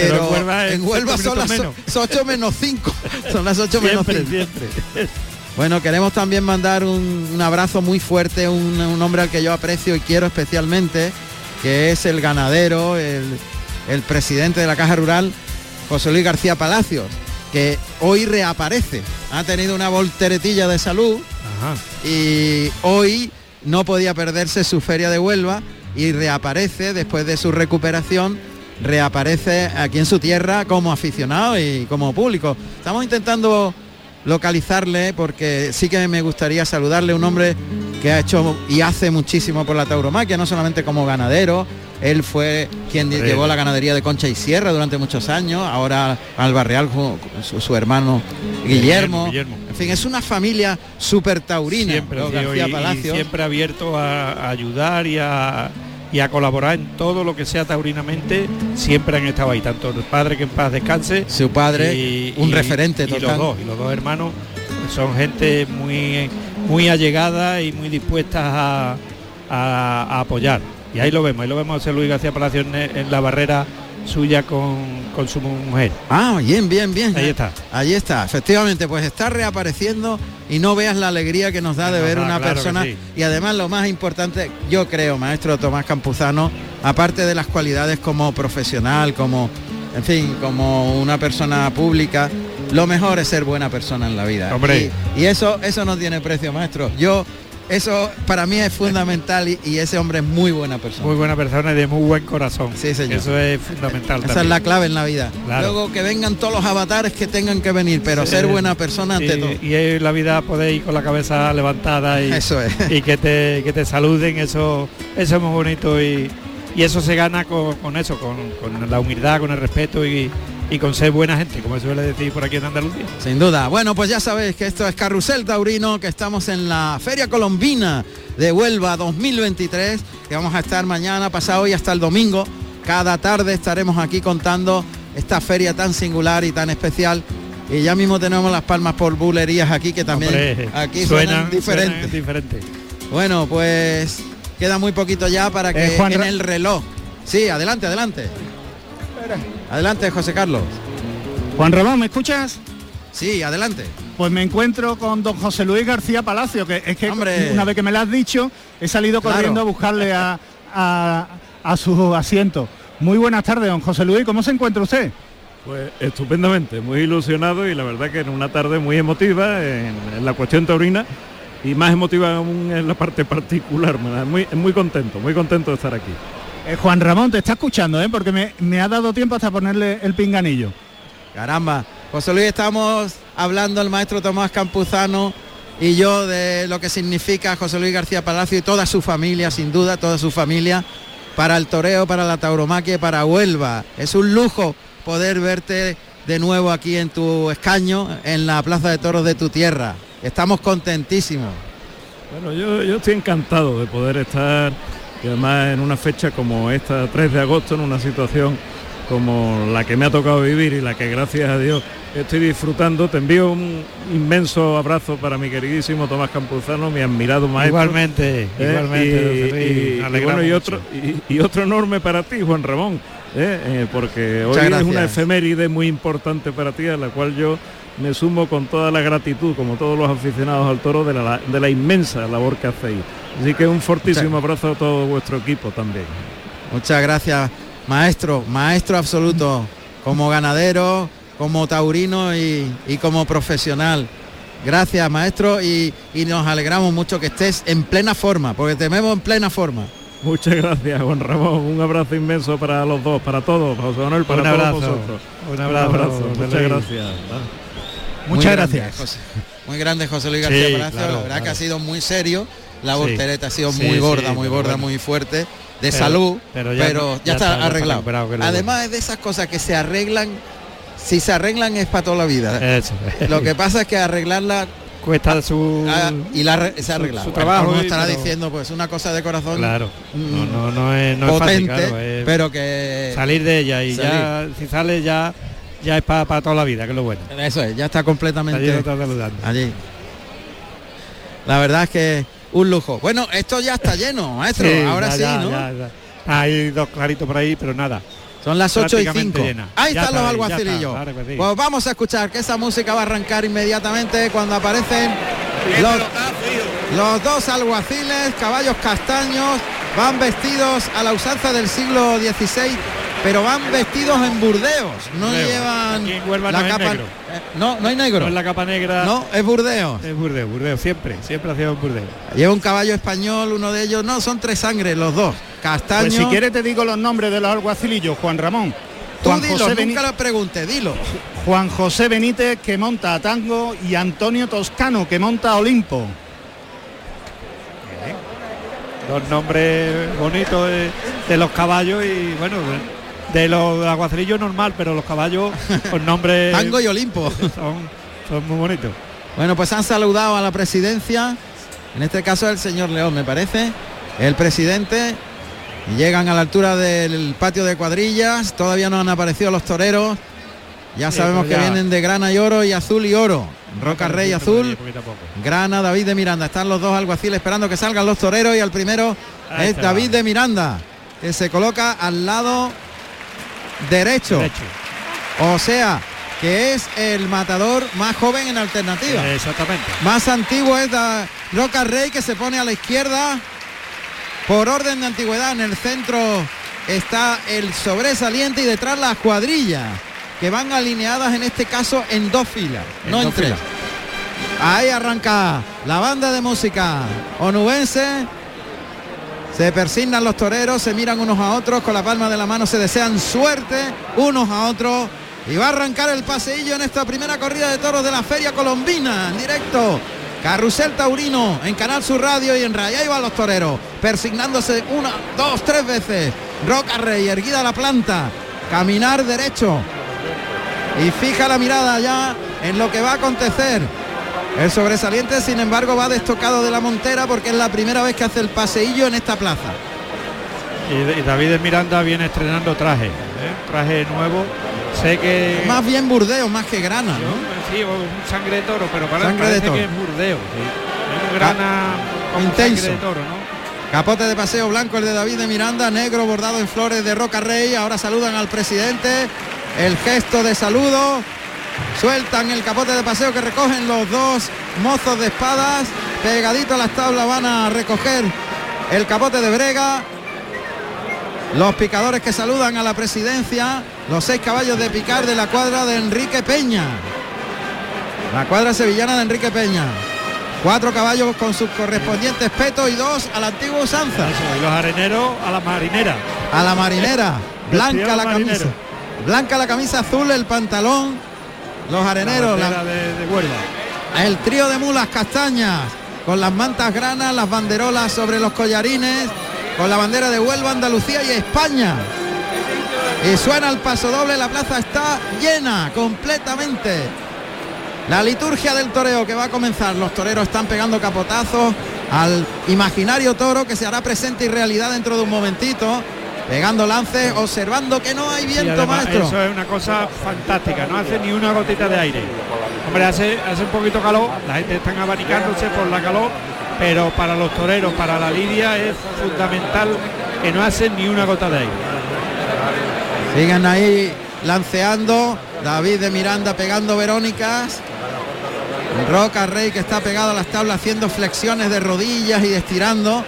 Pero, en Huelva, son las 8 menos 5. Son las 8 menos 5. Siempre. Bueno, queremos también mandar un, abrazo muy fuerte, un, un, hombre al que yo aprecio y quiero especialmente, que es el ganadero, el, el presidente de la Caja Rural, José Luis García Palacios, que hoy reaparece. Ha tenido una volteretilla de salud y hoy no podía perderse su feria de Huelva y reaparece después de su recuperación reaparece aquí en su tierra como aficionado y como público. Estamos intentando localizarle porque sí que me gustaría saludarle, un hombre que ha hecho y hace muchísimo por la tauromaquia, no solamente como ganadero, él fue quien llevó la ganadería de Concha y Sierra durante muchos años, ahora al Barreal su, su hermano Guillermo. En fin, es una familia súper taurina, siempre, siempre abierto a ayudar y a y a colaborar en todo lo que sea taurinamente, siempre han estado ahí, tanto el padre que en paz descanse, su padre, un referente total. Y los dos, y los dos hermanos son gente muy muy allegada y muy dispuestas a, a, apoyar. Y ahí lo vemos, ahí lo vemos a Luis García Palacio en la barrera suya con, con, su mujer. Ah, bien, bien, bien. Ahí está. Ahí está, efectivamente, pues está reapareciendo y no veas la alegría que nos da de ver una persona. Y además lo más importante, yo creo, maestro Tomás Campuzano, aparte de las cualidades como profesional, como, en fin, como una persona pública, lo mejor es ser buena persona en la vida. Hombre. Y, y eso, eso no tiene precio, maestro. Yo eso para mí es fundamental y, ese hombre es muy buena persona. Muy buena persona y de muy buen corazón. Sí, señor. Eso es fundamental. Esa es la clave en la vida. Luego que vengan todos los avatares que tengan que venir, pero ser buena persona ante todo. Y en la vida podéis ir con la cabeza levantada y, eso es. y que te, que te saluden, eso, eso es muy bonito y, eso se gana con, eso, con, con la humildad, con el respeto y, y con ser buena gente, como se suele decir por aquí en Andalucía. Sin duda. Bueno, pues ya sabéis que esto es Carrusel Taurino, que estamos en la Feria Colombina de Huelva 2023, que vamos a estar mañana, pasado y hasta el domingo. Cada tarde estaremos aquí contando esta feria tan singular y tan especial. Y ya mismo tenemos las palmas por bulerías aquí, que también aquí suenan, diferentes. Bueno, pues queda muy poquito ya para eh, que en el reloj. Sí, adelante, adelante. Adelante, José Carlos. Juan Ramón, ¿me escuchas? Sí, adelante. Pues me encuentro con don José Luis García Palacio, que es que una vez que me lo has dicho, he salido corriendo a buscarle a, a, su asiento. Muy buenas tardes, don José Luis, ¿cómo se encuentra usted? Pues estupendamente, muy ilusionado y la verdad que en una tarde muy emotiva en, la cuestión taurina y más emotiva aún en la parte particular, muy, muy contento, muy contento de estar aquí. Eh, Juan Ramón, te está escuchando, ¿eh? porque me, ha dado tiempo hasta ponerle el pinganillo. Caramba, José Luis, estamos hablando el maestro Tomás Campuzano y yo de lo que significa José Luis García Palacio y toda su familia, sin duda, toda su familia, para el toreo, para la tauromaquia para Huelva. Es un lujo poder verte de nuevo aquí en tu escaño, en la Plaza de Toros de tu tierra. Estamos contentísimos. Bueno, yo, yo estoy encantado de poder estar y además en una fecha como esta, 3 de agosto, en una situación como la que me ha tocado vivir y la que gracias a Dios estoy disfrutando. Te envío un inmenso abrazo para mi queridísimo Tomás Campuzano, mi admirado maestro. Igualmente, ¿Eh? igualmente. Y, bueno, y otro, y, otro enorme para ti, Juan Ramón, ¿eh? Eh, porque hoy es una efeméride muy importante para ti, a la cual yo me sumo con toda la gratitud, como todos los aficionados al toro, de la, de la inmensa labor que hacéis. Así que un fortísimo abrazo a todo vuestro equipo también. Muchas gracias, maestro, maestro absoluto, como ganadero, como taurino y, como profesional. Gracias, maestro, y, nos alegramos mucho que estés en plena forma, porque te vemos en plena forma. Muchas gracias, Juan Ramón. Un abrazo inmenso para los dos, para todos, José Manuel, para un abrazo, vosotros. Un abrazo. Muchas gracias. Muchas gracias. muy grande José Luis García Palacio, la verdad que ha sido muy serio la voltereta ha sido muy gorda, muy gorda, muy fuerte, de salud, pero ya, está, arreglado. Además es de esas cosas que se arreglan, si se arreglan es para toda la vida. Lo que pasa es que arreglarla cuesta su ah, y la se arregla su, trabajo estará diciendo pues una cosa de corazón claro. no, no, es, potente pero que salir de ella y ya si sale ya ya es para toda la vida que es lo bueno. Eso es ya está completamente allí. La verdad es que un lujo. Bueno, esto ya está lleno, maestro. Ahora sí, ¿no? Hay dos claritos por ahí, pero nada. Son las 8 y 5. Ahí están los alguacilillos. Pues vamos a escuchar que esa música va a arrancar inmediatamente cuando aparecen los, los dos alguaciles, caballos castaños, van vestidos a la usanza del siglo XVI pero van vestidos en burdeos, no llevan la capa. Eh, no, no hay negro. No es la capa negra. No, es burdeos. Es burdeo, burdeo, siempre, siempre ha sido burdeo. Lleva un caballo español, uno de ellos, no, son tres sangres los dos. Castaño. Pues si quieres te digo los nombres de los alguacilillos, Juan Ramón. Juan Tú dilo, José nunca lo pregunte, dilo. Juan José Benítez que monta a Tango y Antonio Toscano que monta a Olimpo. Dos nombres bonitos de los caballos y bueno, de los aguacerillos normal, pero los caballos con nombre Tango y Olimpo. Son, muy bonitos. Bueno, pues han saludado a la presidencia, en este caso el señor León, me parece, el presidente, y llegan a la altura del patio de cuadrillas, todavía no han aparecido los toreros, ya sabemos que vienen de grana y oro y azul y oro. Roca Rey Azul, Grana, David de Miranda. Están los dos alguaciles esperando que salgan los toreros y el primero es David de Miranda, que se coloca al lado derecho. O sea, que es el matador más joven en alternativa. Exactamente. Más antiguo es la Roca Rey que se pone a la izquierda por orden de antigüedad. En el centro está el sobresaliente y detrás las cuadrillas que van alineadas en este caso en dos filas, no en tres. Ahí arranca la banda de música onubense se persignan los toreros, se miran unos a otros, con la palma de la mano se desean suerte unos a otros. Y va a arrancar el paseillo en esta primera corrida de toros de la Feria Colombina, en directo. Carrusel Taurino en Canal Sur Radio y en Raya. Van los toreros, persignándose una, dos, tres veces. Roca Rey, erguida la planta, caminar derecho. Y fija la mirada ya en lo que va a acontecer el sobresaliente, sin embargo, va destocado de la montera porque es la primera vez que hace el paseillo en esta plaza. Y, David Miranda viene estrenando traje, ¿eh? traje nuevo. Sé que más bien burdeo más que grana, Sí, un sangre de toro, pero para sangre de toro. que es burdeo. Un grana intenso. de toro, Capote de paseo blanco el de David de Miranda, negro bordado en flores de Roca Rey. Ahora saludan al presidente. El gesto de saludo Sueltan el capote de paseo que recogen los dos mozos de espadas. Pegadito a las tablas van a recoger el capote de brega. Los picadores que saludan a la presidencia. Los seis caballos de picar de la cuadra de Enrique Peña. La cuadra sevillana de Enrique Peña. Cuatro caballos con sus correspondientes petos y dos a la antigua usanza. y los areneros a la marinera. A la marinera. Blanca la camisa. Blanca la camisa azul, el pantalón los areneros, la de, de el trío de mulas castañas, con las mantas granas, las banderolas sobre los collarines, con la bandera de Huelva, Andalucía y España. Y suena el paso doble, la plaza está llena completamente. La liturgia del toreo que va a comenzar, los toreros están pegando capotazos al imaginario toro que se hará presente y realidad dentro de un momentito pegando lances, observando que no hay viento, maestro. Eso es una cosa fantástica, no hace ni una gotita de aire. Hombre, hace, hace un poquito calor, la gente está abanicándose por la calor, pero para los toreros, para la lidia es fundamental que no hacen ni una gota de aire. Siguen ahí lanceando, David de Miranda pegando Verónicas. Roca Rey que está pegado a las tablas haciendo flexiones de rodillas y estirando.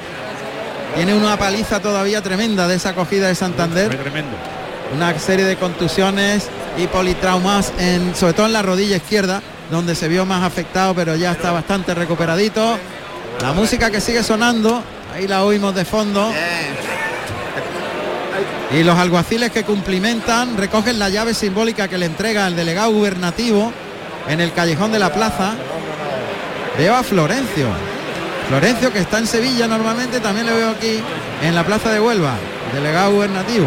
Tiene una paliza todavía tremenda de esa acogida de Santander. tremendo. Una serie de contusiones y politraumas, en, sobre todo en la rodilla izquierda, donde se vio más afectado, pero ya está bastante recuperadito. La música que sigue sonando, ahí la oímos de fondo. Y los alguaciles que cumplimentan recogen la llave simbólica que le entrega el delegado gubernativo en el callejón de la plaza. Veo a Florencio. Florencio, que está en Sevilla normalmente, también le veo aquí en la Plaza de Huelva, delegado gubernativo.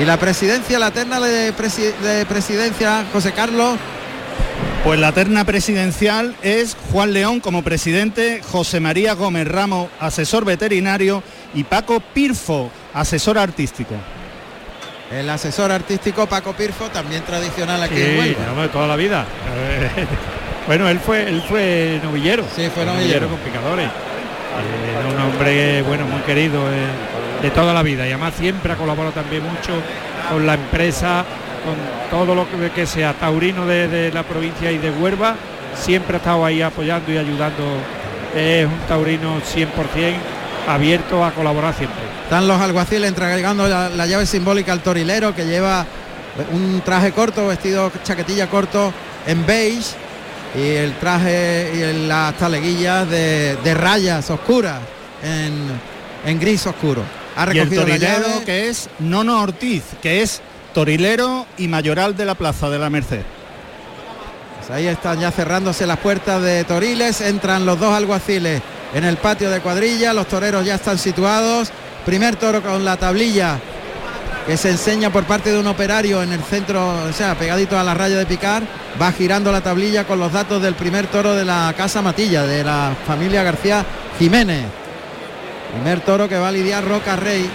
Y la presidencia, la terna de, presidencia, José Carlos. Pues la terna presidencial es Juan León como presidente, José María Gómez Ramos, asesor veterinario, y Paco Pirfo, asesor artístico. El asesor artístico Paco Pirfo, también tradicional aquí en Huelva. toda la vida. Bueno, él fue, él fue novillero. Sí, fue novillero. con picadores. Era un hombre, bueno, muy querido de toda la vida y además siempre ha colaborado también mucho con la empresa, con todo lo que, sea taurino de, la provincia y de Huelva, siempre ha estado ahí apoyando y ayudando. Es un taurino 100% abierto a colaborar siempre. Están los alguaciles entregando la, llave simbólica al torilero que lleva un traje corto, vestido chaquetilla corto en beige y el traje y las taleguillas de, de rayas oscuras en, en gris oscuro. Ha recogido el torilero que es Nono Ortiz, que es torilero y mayoral de la Plaza de la Merced. Pues ahí están ya cerrándose las puertas de Toriles, entran los dos alguaciles en el patio de cuadrilla, los toreros ya están situados, primer toro con la tablilla que se enseña por parte de un operario en el centro, o sea, pegadito a la raya de picar, va girando la tablilla con los datos del primer toro de la Casa Matilla, de la familia García Jiménez. Primer toro que va a lidiar Roca Rey.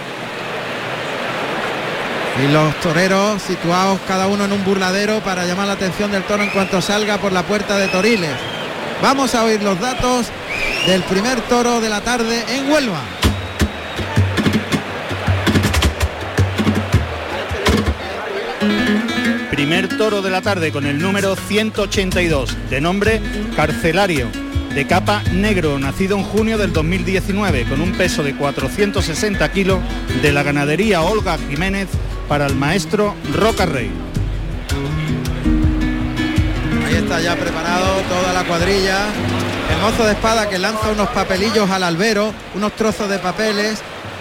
Y los toreros situados cada uno en un burladero para llamar la atención del toro en cuanto salga por la puerta de Toriles. Vamos a oír los datos del primer toro de la tarde en Huelva. Primer toro de la tarde con el número 182, de nombre Carcelario de capa negro, nacido en junio del 2019, con un peso de 460 kilos, de la ganadería Olga Jiménez para el maestro Roca Rey. Ahí está ya preparado toda la cuadrilla. El mozo de espada que lanza unos papelillos al albero, unos trozos de papeles.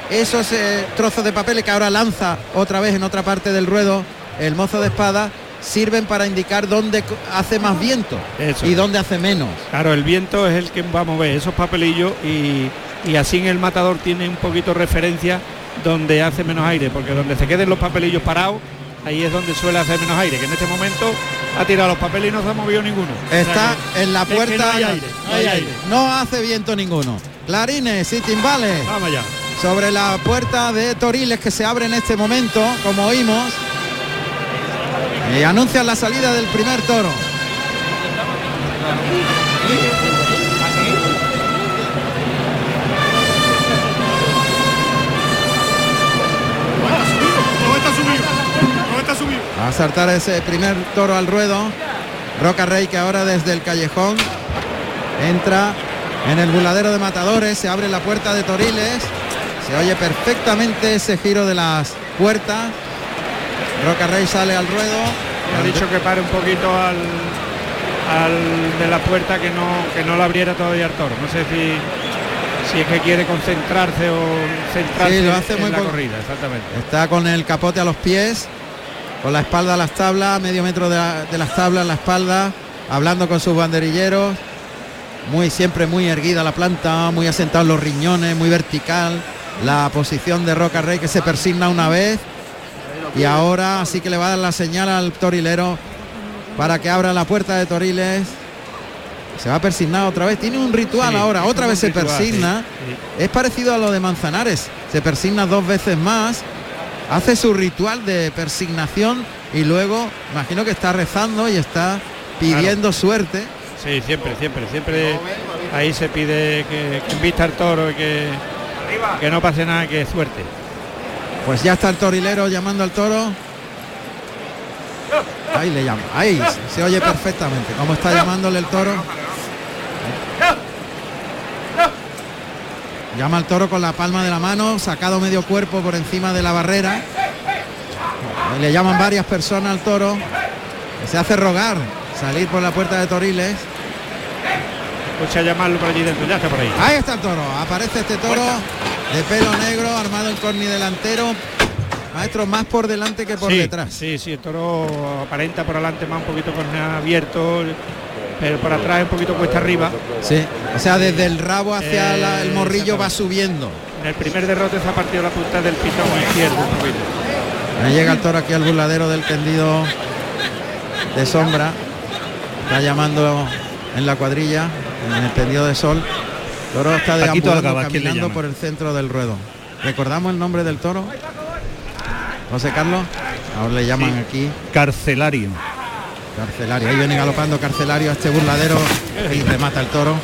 Esos eh, trozos de papeles que ahora lanza otra vez en otra parte del ruedo el mozo de espada sirven para indicar dónde hace más viento y dónde hace menos. Claro, el viento es el que va a mover esos papelillos y, y así en el matador tiene un poquito referencia donde hace menos aire, porque donde se queden los papelillos parados, ahí es donde suele hacer menos aire, que en este momento ha tirado los papeles y no se ha movido ninguno. Está en la puerta, no, hace viento ninguno. Clarines y timbales. Vamos ya. Sobre la puerta de Toriles que se abre en este momento, como oímos. Y anuncian la salida del primer toro. A saltar ese primer toro al ruedo. Roca Rey que ahora desde el callejón entra en el buladero de matadores. Se abre la puerta de Toriles. Se oye perfectamente ese giro de las puertas. Roca Rey sale al ruedo. ha dicho que pare un poquito al, de la puerta que no, que no la abriera todavía el toro. No sé si, si es que quiere concentrarse o centrarse lo hace en la corrida, exactamente. Está con el capote a los pies, con la espalda a las tablas, medio metro de, de las tablas la espalda, hablando con sus banderilleros. Muy siempre muy erguida la planta, muy asentado los riñones, muy vertical. La posición de Roca Rey que se persigna una vez y ahora sí que le va a dar la señal al torilero para que abra la puerta de Toriles. Se va a persignar otra vez. Tiene un ritual ahora. Otra vez se persigna. Es parecido a lo de Manzanares. Se persigna dos veces más. Hace su ritual de persignación y luego imagino que está rezando y está pidiendo suerte. Sí, siempre, siempre, siempre ahí se pide que, que invita al toro y que, que no pase nada, que suerte. Pues ya está el torilero llamando al toro. Ahí le llama. Ahí se oye perfectamente. Cómo está llamándole el toro. Llama al toro con la palma de la mano, sacado medio cuerpo por encima de la barrera. le llaman varias personas al toro. Se hace rogar salir por la puerta de Toriles. Escucha llamarlo por allí dentro, ya está por ahí. Ahí está el toro. Aparece este toro de pelo negro, armado en corni delantero. Maestro, más por delante que por detrás. Sí, sí, el toro aparenta por delante más un poquito con abierto, pero por atrás un poquito cuesta arriba. Sí, o sea, desde el rabo hacia el morrillo va subiendo. En el primer derrote se ha partido la punta del pitón izquierdo Ahí llega el toro aquí al burladero del tendido de sombra. Está llamando en la cuadrilla, en el tendido de sol. Toro está deambulando, caminando por el centro del ruedo. ¿Recordamos el nombre del toro? José Carlos. Ahora le llaman aquí. Carcelario. Carcelario. Ahí viene galopando Carcelario a este burladero y remata el toro.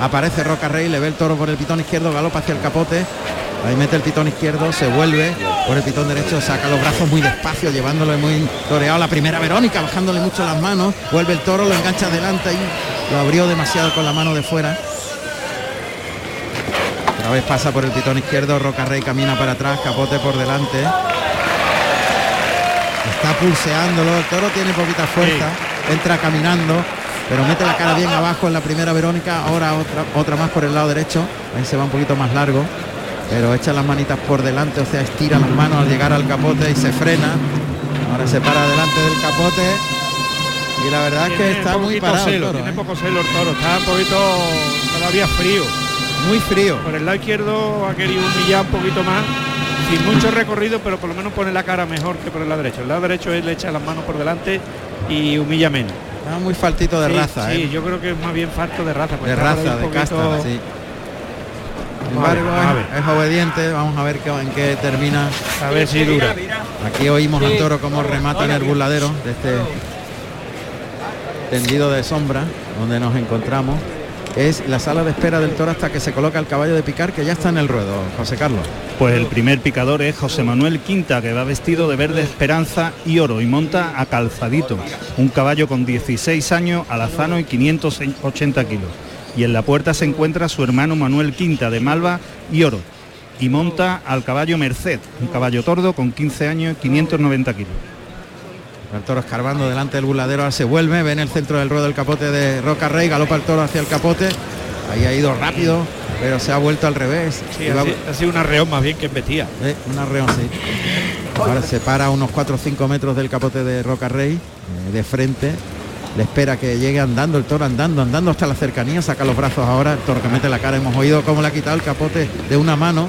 Aparece Roca Rey, le ve el toro por el pitón izquierdo, galopa hacia el capote. Ahí mete el pitón izquierdo, se vuelve por el pitón derecho, saca los brazos muy despacio, llevándole muy toreado la primera Verónica, bajándole mucho las manos, vuelve el toro, lo engancha adelante y lo abrió demasiado con la mano de fuera. Otra vez pasa por el pitón izquierdo, Roca Rey camina para atrás, capote por delante. Está pulseándolo, el toro tiene poquita fuerza, entra caminando, pero mete la cara bien abajo en la primera Verónica, ahora otra, otra más por el lado derecho, ahí se va un poquito más largo pero echa las manitas por delante, o sea, estira las manos al llegar al capote y se frena. Ahora se para delante del capote y la verdad es que está muy parado. Celo, tiene ¿eh? poco celo el toro, está un poquito todavía frío. Muy frío. Por el lado izquierdo ha querido humillar un poquito más, sin mucho recorrido, pero por lo menos pone la cara mejor que por el lado derecho. El lado derecho él le echa las manos por delante y humilla menos. Está muy faltito de raza, sí, ¿eh? yo creo que es más bien falto de raza. De raza, de casta, sí embargo es, obediente, vamos a ver en qué termina. A ver si dura. Aquí oímos al toro como remata en el burladero de este tendido de sombra donde nos encontramos. Es la sala de espera del toro hasta que se coloca el caballo de picar que ya está en el ruedo, José Carlos. Pues el primer picador es José Manuel Quinta, que va vestido de verde esperanza y oro y monta a calzadito, un caballo con 16 años, alazano y 580 kilos y en la puerta se encuentra su hermano Manuel Quinta de Malva y Oro y monta al caballo Merced, un caballo tordo con 15 años y 590 kilos. El toro escarbando delante del burladero, se vuelve, ve en el centro del ruedo el capote de Roca Rey, galopa el toro hacia el capote, ahí ha ido rápido, pero se ha vuelto al revés. ha, sido un arreón más bien que embestía. Eh, un arreón, sí. Ahora se para a unos 4 o 5 metros del capote de Roca Rey, eh, de frente, le espera que llegue andando el toro andando andando hasta la cercanía. Saca los brazos ahora el toro que mete la cara. Hemos oído cómo le ha quitado el capote de una mano.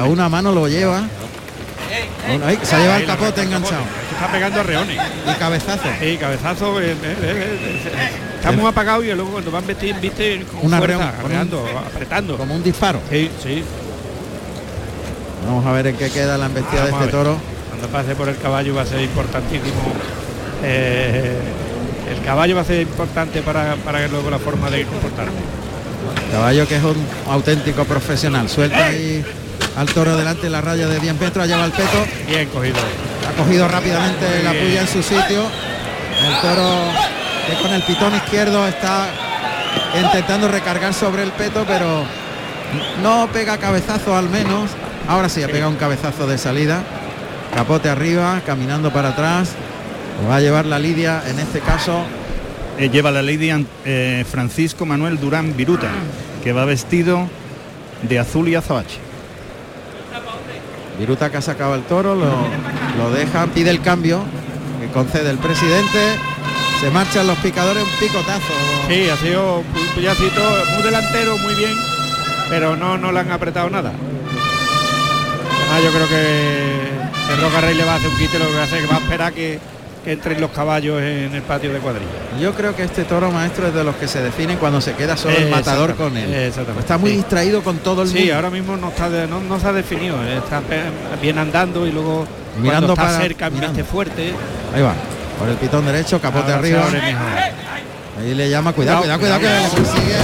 A una mano lo lleva se ha llevado el capote enganchado. está pegando a reones y cabezazo. Y cabezazo eh, eh, eh, está muy apagado y luego cuando van vestir viste con una fuerza, apretando. como un disparo. Sí sí. Vamos a ver en qué queda la embestida de este toro. Cuando pase por el caballo va a ser importantísimo el caballo va a ser importante para, para luego la forma de comportarse. Caballo que es un auténtico profesional. Suelta ahí al toro delante la raya de 10 metros, lleva el peto. Bien cogido. Ha cogido rápidamente la puya en su sitio. El toro que con el pitón izquierdo está intentando recargar sobre el peto, pero no pega cabezazo al menos. Ahora sí ha pegado un cabezazo de salida. Capote arriba, caminando para atrás va a llevar la lidia, en este caso. Eh, lleva la lidia eh, Francisco Manuel Durán Viruta, que va vestido de azul y azabache. Viruta que ha sacado el toro, lo, deja, pide el cambio, que concede el presidente. Se marchan los picadores, un picotazo. Sí, ha sido un puyacito muy delantero, muy bien, pero no, no le han apretado nada. Ah, yo creo que el Roca Rey le va a hacer un quite, lo que va a hacer que va a esperar que, entren los caballos en el patio de cuadrilla. Yo creo que este toro maestro es de los que se definen cuando se queda solo el matador con él. Está muy distraído con todo el mundo. Sí, ahora mismo no está no, se ha definido, eh, está bien andando y luego mirando está cerca, mirando. fuerte. Ahí va, por el pitón derecho, capote arriba. Ahí le llama, cuidado, cuidado, cuidado, que le persigue.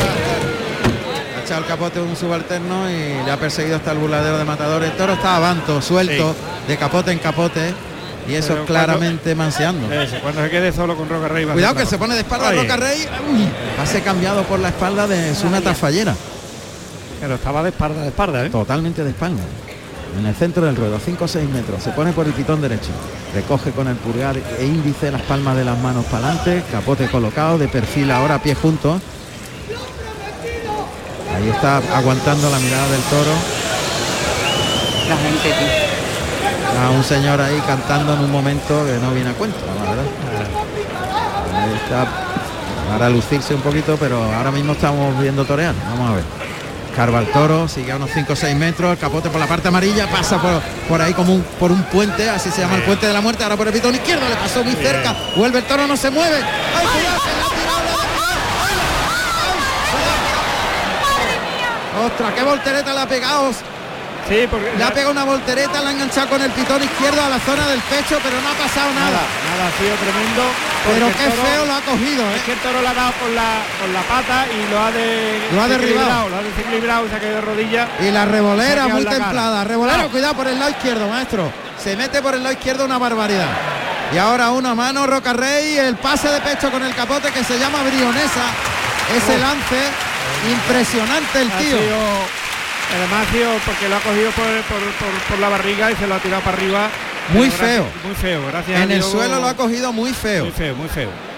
Ha echado el capote un subalterno y le ha perseguido hasta el burladero de matador. El toro está avanto, suelto, de capote en capote y eso es claramente manseando. cuando se quede solo con Roca Rey. Cuidado que se pone de espalda Roca Rey. Uy, cambiado por la espalda de su Tafallera. Pero estaba de espalda, de espalda, ¿eh? Totalmente de espalda. En el centro del ruedo, 5 o 6 metros. Se pone por el pitón derecho. Recoge con el pulgar e índice las palmas de las manos para adelante. Capote colocado, de perfil ahora, pie juntos. Ahí está aguantando la mirada del toro. La gente a un señor ahí cantando en un momento que no viene a cuento, la verdad. Ahí está para lucirse un poquito, pero ahora mismo estamos viendo torear. Vamos a ver. Carva el toro, sigue a unos 5 o 6 metros, el capote por la parte amarilla, pasa por, por ahí como un, por un puente, así se llama el puente de la muerte, ahora por el pitón izquierdo, le pasó muy cerca, vuelve el toro, no se mueve. ¡Ay, ¡Ostras, qué voltereta le ha pegado! Sí, porque le ha pegado una voltereta, la ha enganchado con el pitón izquierdo a la zona del pecho, pero no ha pasado nada. Nada, ha sido tremendo. Pero qué feo lo ha cogido, ¿eh? Es que el toro lo ha dado con la, con la pata y lo ha de lo ha derribado. Lo ha desequilibrado, se ha caído de rodillas. Y la revolera muy templada. Revolera, cuidado por el lado izquierdo, maestro. Se mete por el lado izquierdo una barbaridad. Y ahora una mano, Roca Rey, el pase de pecho con el capote que se llama Brionesa. Ese lance impresionante el tío. Además, porque lo ha cogido por, la barriga y se lo ha tirado para arriba. Muy feo. muy feo, gracias. En el suelo lo ha cogido muy feo. Muy feo, muy feo.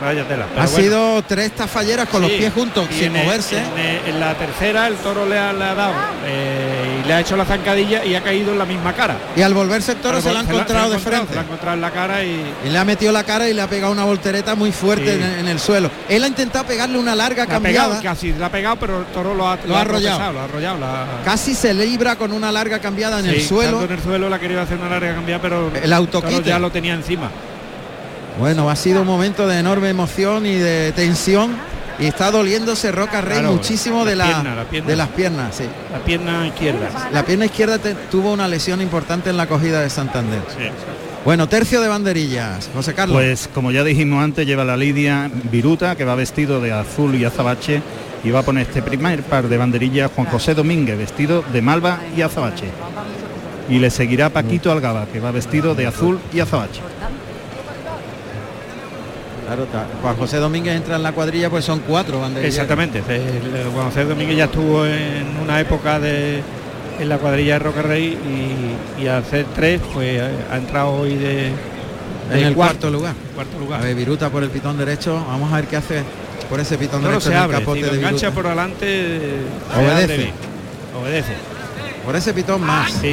Vaya tela. Ha sido tres tafalleras con los pies juntos, sin moverse. en, la tercera el toro le ha, dado eh, y le ha hecho la zancadilla y ha caído en la misma cara. Y al volverse el toro se lo ha encontrado de frente. Se ha encontrado en la cara y... le ha metido la cara y le ha pegado una voltereta muy fuerte en, el suelo. Él ha intentado pegarle una larga cambiada. casi la ha pegado, pero el toro lo ha, lo, ha arrollado. Lo ha arrollado Casi se libra con una larga cambiada en el suelo. En el suelo le ha querido hacer una larga cambiada, pero el autoquite ya lo tenía encima. Bueno, ha sido un momento de enorme emoción y de tensión y está doliéndose Roca Rey muchísimo de, la, de las piernas, sí. La pierna izquierda. La pierna izquierda tuvo una lesión importante en la cogida de Santander. Bueno, tercio de banderillas, José Carlos. Pues como ya dijimos antes, lleva la Lidia Viruta, que va vestido de azul y azabache, y va a poner este primer par de banderillas Juan José Domínguez, vestido de malva y azabache. Y le seguirá Paquito Algaba, que va vestido de azul y azabache. Claro, Juan José Domínguez entra en la cuadrilla, pues son cuatro banderillas. Exactamente. Juan José Domínguez ya estuvo en una época de en la cuadrilla de Roca Rey y, al hacer tres, pues ha entrado hoy de, en el cuarto, lugar. Cuarto lugar. A ver, Viruta por el pitón derecho. Vamos a ver qué hace por ese pitón derecho se abre. capote de engancha por adelante, obedece. Obedece. Por ese pitón más. Sí.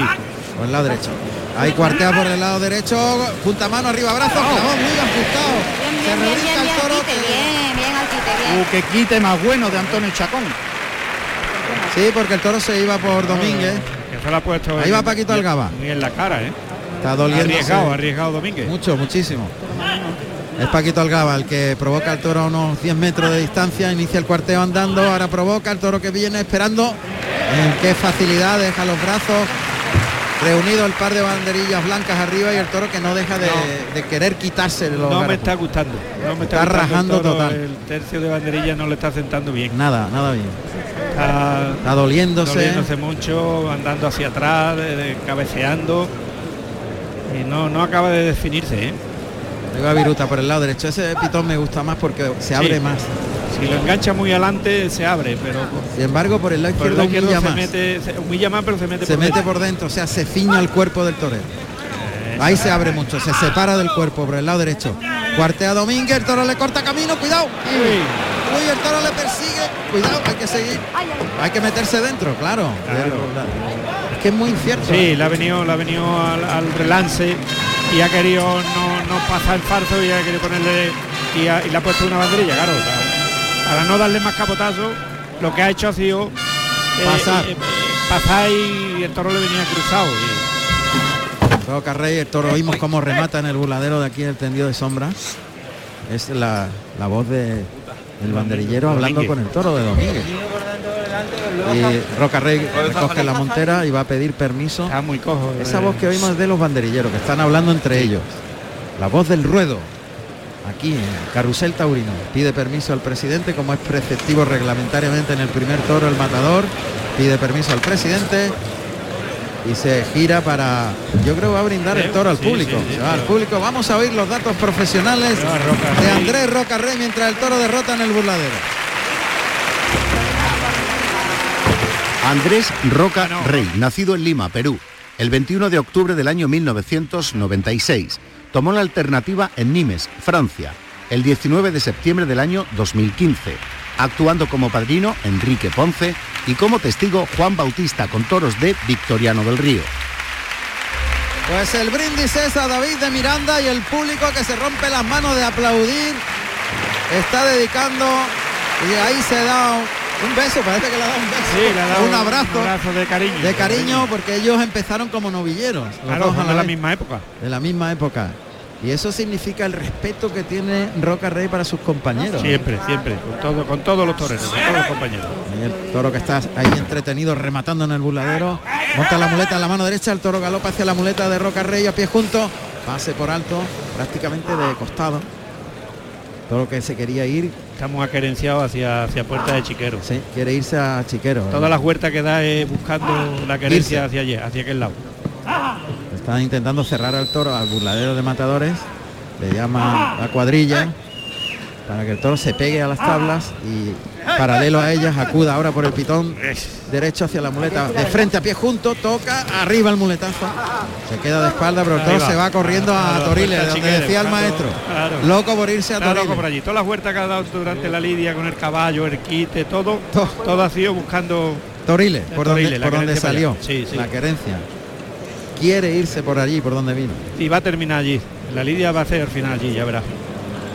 Por el lado derecho. Ahí cuartea por el lado derecho, punta mano arriba, brazo, oh. muy ajustado bien, bien, bien, bien, bien, bien, uh, que quite más bueno de Antonio Chacón. Sí, porque el toro se iba por Domínguez. Que se lo ha puesto Ahí va Paquito Algaba. Muy en la cara, ¿eh? Está doliendo. Arriesgado, arriesgado Domínguez. Mucho, muchísimo. Es Paquito Algaba el que provoca al toro a unos 10 metros de distancia, inicia el cuarteo andando, ahora provoca el toro que viene esperando. En qué facilidad deja los brazos, reunido el par de banderillas blancas arriba y el toro que no deja de, querer quitarse los No me está gustando. No me está, rajando total. El tercio de banderillas no le está sentando bien. Nada, nada bien. Está, doliéndose. Doliéndose mucho, andando hacia atrás, cabeceando. Y no, no acaba de definirse, ¿eh? A Viruta por el lado derecho. Ese pitón me gusta más porque se abre más. Si lo engancha muy adelante se abre, pero sin embargo por el lado izquierdo, humilla, se Mete, humilla más, pero se mete se mete por dentro, o sea, se ciña el cuerpo del torero. Ahí se abre mucho, se separa del cuerpo por el lado derecho. Cuartea Domínguez, el toro le corta camino, cuidado. Uy, el toro le persigue, cuidado, hay que seguir. Hay que meterse dentro, claro. Es que es muy incierto. Sí, le ha venido, le ha venido al, relance y ha querido no, no pasar el farzo y ha querido ponerle y, y le ha puesto una banderilla, claro para no darle más capotazo, lo que ha hecho ha sido eh, pasar. Eh, pasar y el toro le venía cruzado. Y... El toro oímos cómo remata en el burladero de aquí el tendido de sombra. Es la, voz de el banderillero hablando con el toro de Domínguez. Y Roca Rey coge la montera y va a pedir permiso. Está muy cojo. Esa voz que oímos de los banderilleros, que están hablando entre ellos. La voz del ruedo aquí en Carrusel Taurino. Pide permiso al presidente, como es preceptivo reglamentariamente en el primer toro el matador. Pide permiso al presidente y se gira para, yo creo va a brindar el toro al público. al público. Vamos a oír los datos profesionales de Andrés Roca Rey mientras el toro derrota en el burladero. Andrés Roca Rey, nacido en Lima, Perú, el 21 de octubre del año 1996 tomó la alternativa en Nimes, Francia, el 19 de septiembre del año 2015, actuando como padrino Enrique Ponce y como testigo Juan Bautista con toros de Victoriano del Río. Pues el brindis es a David de Miranda y el público que se rompe las manos de aplaudir está dedicando y ahí se da un beso, parece que le ha dado un beso. Sí, le ha dado un abrazo. Un abrazo de cariño. De cariño porque ellos empezaron como novilleros. Claro, de la misma época. De la misma época. Y eso significa el respeto que tiene Roca Rey para sus compañeros. Siempre, siempre, con, todo, con todos los toreros, con todos los compañeros. el toro que está ahí entretenido, rematando en el burladero. Monta la muleta en la mano derecha, el toro galopa hacia la muleta de Roca Rey a pie junto. Pase por alto, prácticamente de costado. Todo lo que se quería ir. Estamos aquerenciados hacia, hacia Puerta de Chiquero. Sí, quiere irse a Chiquero. Todas las huertas que da es buscando la querencia hacia allí, hacia aquel lado. Están intentando cerrar al toro, al burladero de matadores. Le llama la cuadrilla para que el toro se pegue a las tablas y paralelo a ellas acuda ahora por el pitón derecho hacia la muleta de frente a pie junto toca arriba el muletazo. Se queda de espalda pero el toro se va corriendo a Toriles donde decía el maestro. Loco por irse a Toriles por allí todas las vueltas que ha dado durante la lidia con el caballo el quite todo todo, ha sido buscando Toriles por donde, por donde salió la querencia. Quiere irse por allí por donde vino. Y va a terminar allí. La lidia va a ser al final allí ya verás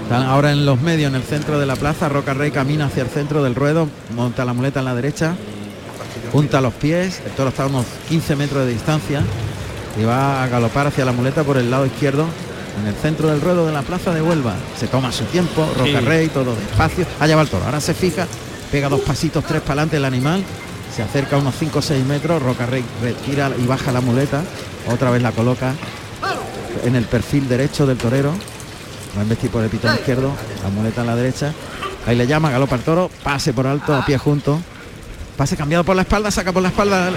están ahora en los medios, en el centro de la plaza. Roca Rey camina hacia el centro del ruedo, monta la muleta en la derecha, junta los pies, el toro está a unos 15 metros de distancia y va a galopar hacia la muleta por el lado izquierdo, en el centro del ruedo de la plaza de Huelva. Se toma su tiempo, Roca Rey, todo despacio. Allá va el toro, ahora se fija, pega dos pasitos, tres para adelante el animal, se acerca a unos 5 o 6 metros, Roca Rey retira y baja la muleta, otra vez la coloca en el perfil derecho del torero Va a investir por el pitón izquierdo, la muleta en la derecha. Ahí le llama, galopa el toro, pase por alto, a pie junto. Pase cambiado por la espalda, saca por la espalda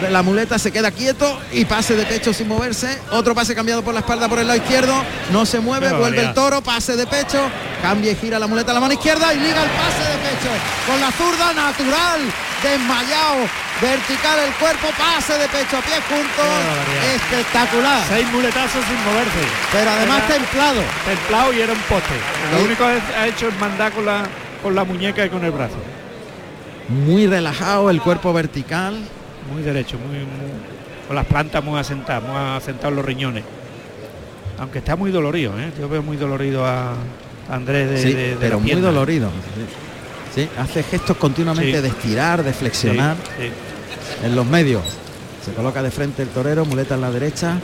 de la muleta, se queda quieto y pase de pecho sin moverse. Otro pase cambiado por la espalda por el lado izquierdo, no se mueve, vuelve el toro, pase de pecho, cambia y gira la muleta a la mano izquierda y liga el pase de pecho con la zurda natural, desmayado, vertical el cuerpo, pase de pecho a pie juntos, espectacular. Seis muletazos sin moverse. Pero además templado. Templado y era un poste. Lo único que ha hecho es mandar con la, con la muñeca y con el brazo. Muy relajado, el cuerpo vertical. Muy derecho, muy, con las plantas muy asentadas, muy asentados los riñones. Aunque está muy dolorido, ¿eh? yo veo muy dolorido a Andrés de, sí, pero muy dolorido. Sí, hace gestos continuamente de estirar, de flexionar. En los medios. Se coloca de frente el torero, muleta en la derecha,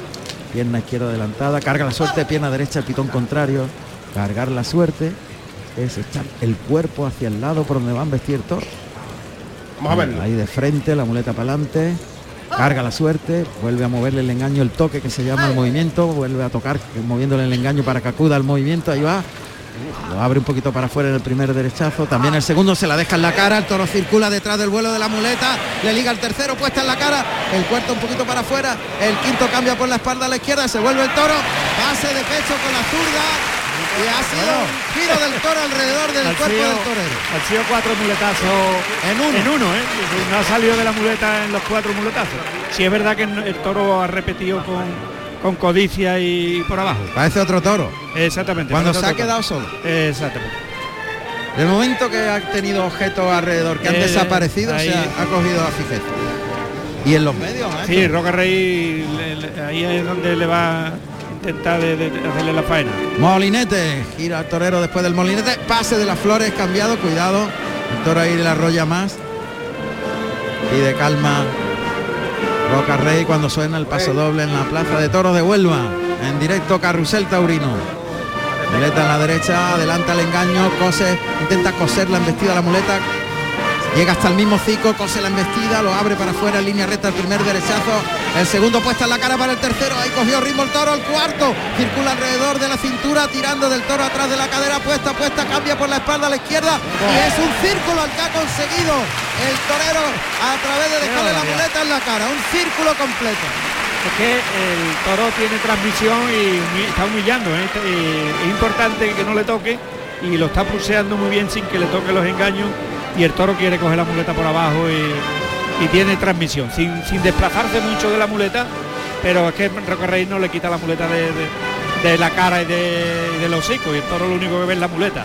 pierna izquierda adelantada, carga la suerte, pierna derecha, el pitón contrario, cargar la suerte es echar el cuerpo hacia el lado por donde van a vestir toro. Vamos a verlo. Ahí de frente, la muleta para adelante, carga la suerte, vuelve a moverle el engaño, el toque que se llama el movimiento, vuelve a tocar moviéndole el engaño para que acuda al movimiento, ahí va, lo abre un poquito para afuera en el primer derechazo. También el segundo se la deja en la cara. El toro circula detrás del vuelo de la muleta. Le liga el tercero puesta en la cara. El cuarto un poquito para afuera. El quinto cambia por la espalda a la izquierda. Se vuelve el toro. Pase de pecho con la zurda. Y ha sido un giro del toro alrededor del cuerpo del torero. Han sido cuatro muletazos en uno. En uno, ¿eh? No ha salido de la muleta en los cuatro muletazos. Si es verdad que el toro ha repetido con con codicia y por abajo. Parece otro toro. Exactamente. Cuando se ha quedado solo. Exactamente. De momento que ha tenido objetos alrededor que han eh, desaparecido, se ha, cogido a. Y en los medios, ¿eh? Sí, Roca Rey, ahí es donde le va a intentar de, hacerle la faena. Molinete, gira al torero después del molinete, pase de las flores cambiado, cuidado. El toro ahí le arrolla más. Y de calma Roca Rey cuando suena el paso doble en la plaza de toros de Huelva. En directo Carrusel Taurino. Muleta en la derecha, adelanta el engaño, cose, intenta coser la embestida la muleta, Llega hasta el mismo cico, cose la embestida, lo abre para afuera línea recta el primer derechazo. El segundo puesta en la cara para el tercero. Ahí cogió ritmo el toro. El cuarto circula alrededor de la cintura, tirando del toro atrás de la cadera. Puesta, puesta, cambia por la espalda a la izquierda. Y es un círculo el que ha conseguido el torero a través de dejarle la muleta en la cara. Un círculo completo. Es que el toro tiene transmisión y está humillando. ¿eh? Es importante que no le toque y lo está pulseando muy bien sin que le toque los engaños y el toro quiere coger la muleta por abajo y, tiene transmisión, sin, desplazarse mucho de la muleta, pero es que Roca no le quita la muleta de, la cara y de, de, los hocicos y el toro lo único que ve es la muleta.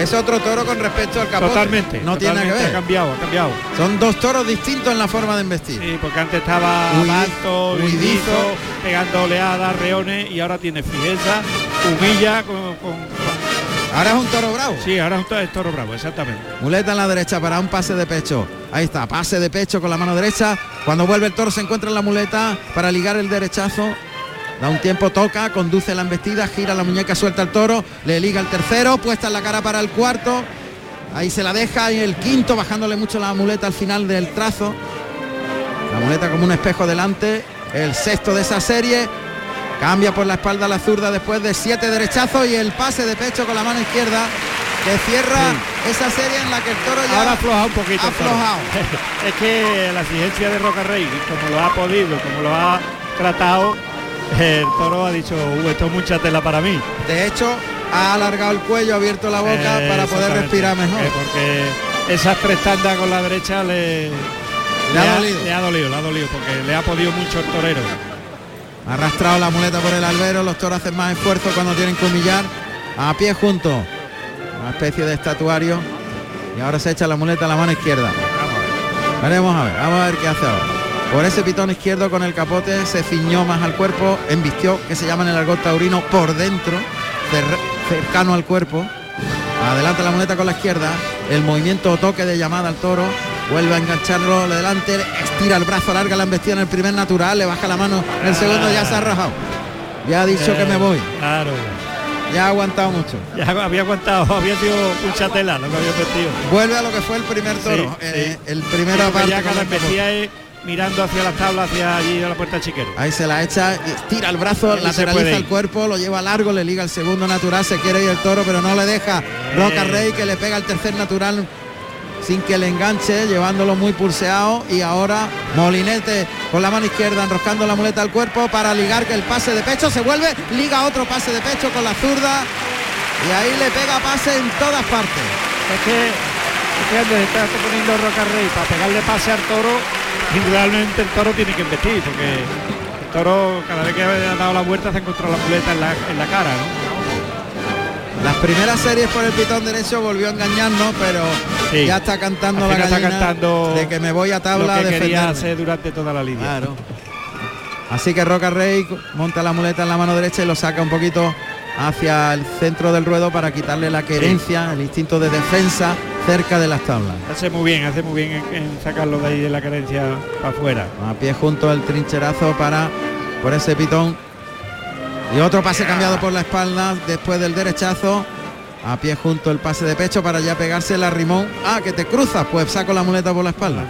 Es otro toro con respecto al capote. Totalmente. No tiene que ver. Ha cambiado, ha cambiado. Son dos toros distintos en la forma de investir. Sí, porque antes estaba alto, huidizo, pegando oleadas, reones y ahora tiene fijeza, humilla con Ahora es un toro bravo. Sí, ahora es un toro bravo, exactamente. Muleta en la derecha para un pase de pecho. Ahí está, pase de pecho con la mano derecha. Cuando vuelve el toro se encuentra en la muleta para ligar el derechazo. Da un tiempo, toca, conduce la embestida, gira la muñeca, suelta el toro, le liga el tercero, puesta en la cara para el cuarto. Ahí se la deja y el quinto bajándole mucho la muleta al final del trazo. La muleta como un espejo delante. El sexto de esa serie. Cambia por la espalda la zurda después de siete derechazos y el pase de pecho con la mano izquierda que cierra esa serie en la que el toro ya ha aflojado un poquito. aflojado. es que la exigencia de Roca Rey, como lo ha podido, como lo ha tratado, el toro ha dicho, uh, esto es mucha tela para mí. De hecho, ha alargado el cuello, ha abierto la boca para poder respirar mejor. Eh, porque esas tres tandas con la derecha le, le, ha, dolido. Le ha dolido, le ha dolido, porque le ha podido mucho el torero. Arrastrado la muleta por el albero, los toros hacen más esfuerzo cuando tienen que humillar. A pie junto, una especie de estatuario. Y ahora se echa la muleta a la mano izquierda. Veremos a ver, vamos a ver qué hace ahora. Por ese pitón izquierdo con el capote se ciñó más al cuerpo, embistió, que se llama en el argot taurino, por dentro, cercano al cuerpo. Adelante la muleta con la izquierda, el movimiento o toque de llamada al toro, vuelve a engancharlo de delante, estira el brazo, larga la embestida en el primer natural, le baja la mano, en el segundo ya se ha rajado. Ya ha dicho que me voy. Claro. Ya ha aguantado mucho. Ya había aguantado, había sido mucha tela lo que había vestido. Vuelve a lo que fue el primer toro, eh, el primero aparte. Ya cada es mirando hacia las tablas, hacia allí a la puerta chiquero. Ahí se la echa, tira el brazo, lateraliza el cuerpo, lo lleva largo, le liga el segundo natural, se quiere ir el toro, pero no le deja. Roca Rey que le pega el tercer natural sin que le enganche, llevándolo muy pulseado y ahora Molinete con la mano izquierda enroscando la muleta al cuerpo para ligar que el pase de pecho se vuelve, liga otro pase de pecho con la zurda y ahí le pega pase en todas partes. Es que, es que está poniendo Roca Rey para pegarle pase al toro, individualmente el toro tiene que investir porque el toro cada vez que ha dado la vuelta se ha encontrado la muleta en la, cara. Las primeras series por el pitón derecho volvió a engañarnos, pero ya está cantando la gallina cantando de que me voy a tabla lo que hacer durante toda la línea. Claro. Así que Roca Rey monta la muleta en la mano derecha y lo saca un poquito hacia el centro del ruedo para quitarle la querencia, el instinto de defensa cerca de las tablas. Hace muy bien, hace muy bien en, sacarlo de ahí de la querencia para afuera. A pie junto al trincherazo para por ese pitón y otro pase cambiado por la espalda después del derechazo. A pie junto el pase de pecho para ya pegarse la rimón. Ah, que te cruzas, pues saco la muleta por la espalda.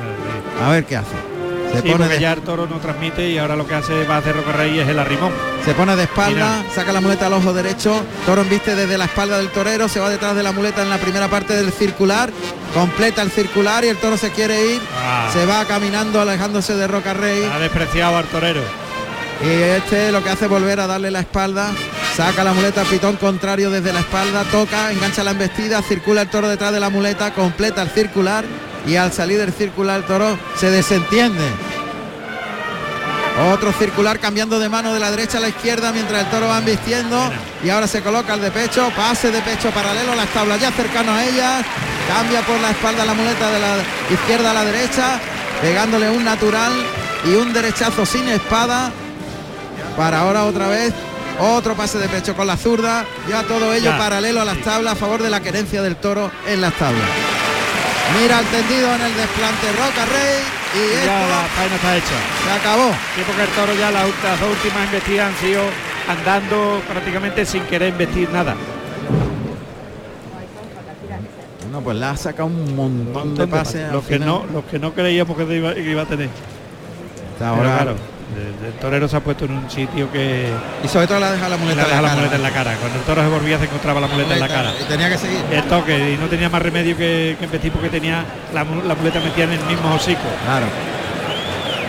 A ver qué hace. Se pone de... ya el toro no transmite y ahora lo que hace va a hacer Rey es el arrimón. Se pone de espalda, saca la muleta al ojo derecho, toro viste desde la espalda del torero, se va detrás de la muleta en la primera parte del circular, completa el circular y el toro se quiere ir, ah. se va caminando alejándose de Roca Rey. Ha despreciado al torero. Y este lo que hace es volver a darle la espalda. Saca la muleta pitón contrario desde la espalda, toca, engancha la embestida, circula el toro detrás de la muleta, completa el circular y al salir del circular el toro se desentiende. Otro circular cambiando de mano de la derecha a la izquierda mientras el toro va embistiendo y ahora se coloca el de pecho, pase de pecho paralelo, las tablas ya cercano a ellas, cambia por la espalda la muleta de la izquierda a la derecha, pegándole un natural y un derechazo sin espada para ahora otra vez otro pase de pecho con la zurda, ya todo ello paralelo a las tablas a favor de la querencia del toro en las tablas. Mira el tendido en el desplante Roca Rey y ya la faena está hecha. Se acabó. Sí, porque el toro ya las, dos últimas investidas han sido andando prácticamente sin querer investir nada. Bueno, pues la ha sacado un montón, de pases. Los que, no, los que no creíamos que iba, a tener. ahora, el, torero se ha puesto en un sitio que... Y sobre todo la deja la muleta, la, la muleta en la cara. Cuando el toro se volvía se encontraba la muleta, en la cara. Y tenía que seguir. El toque, y no tenía más remedio que, que investir porque tenía la, muleta metida en el mismo hocico. Claro.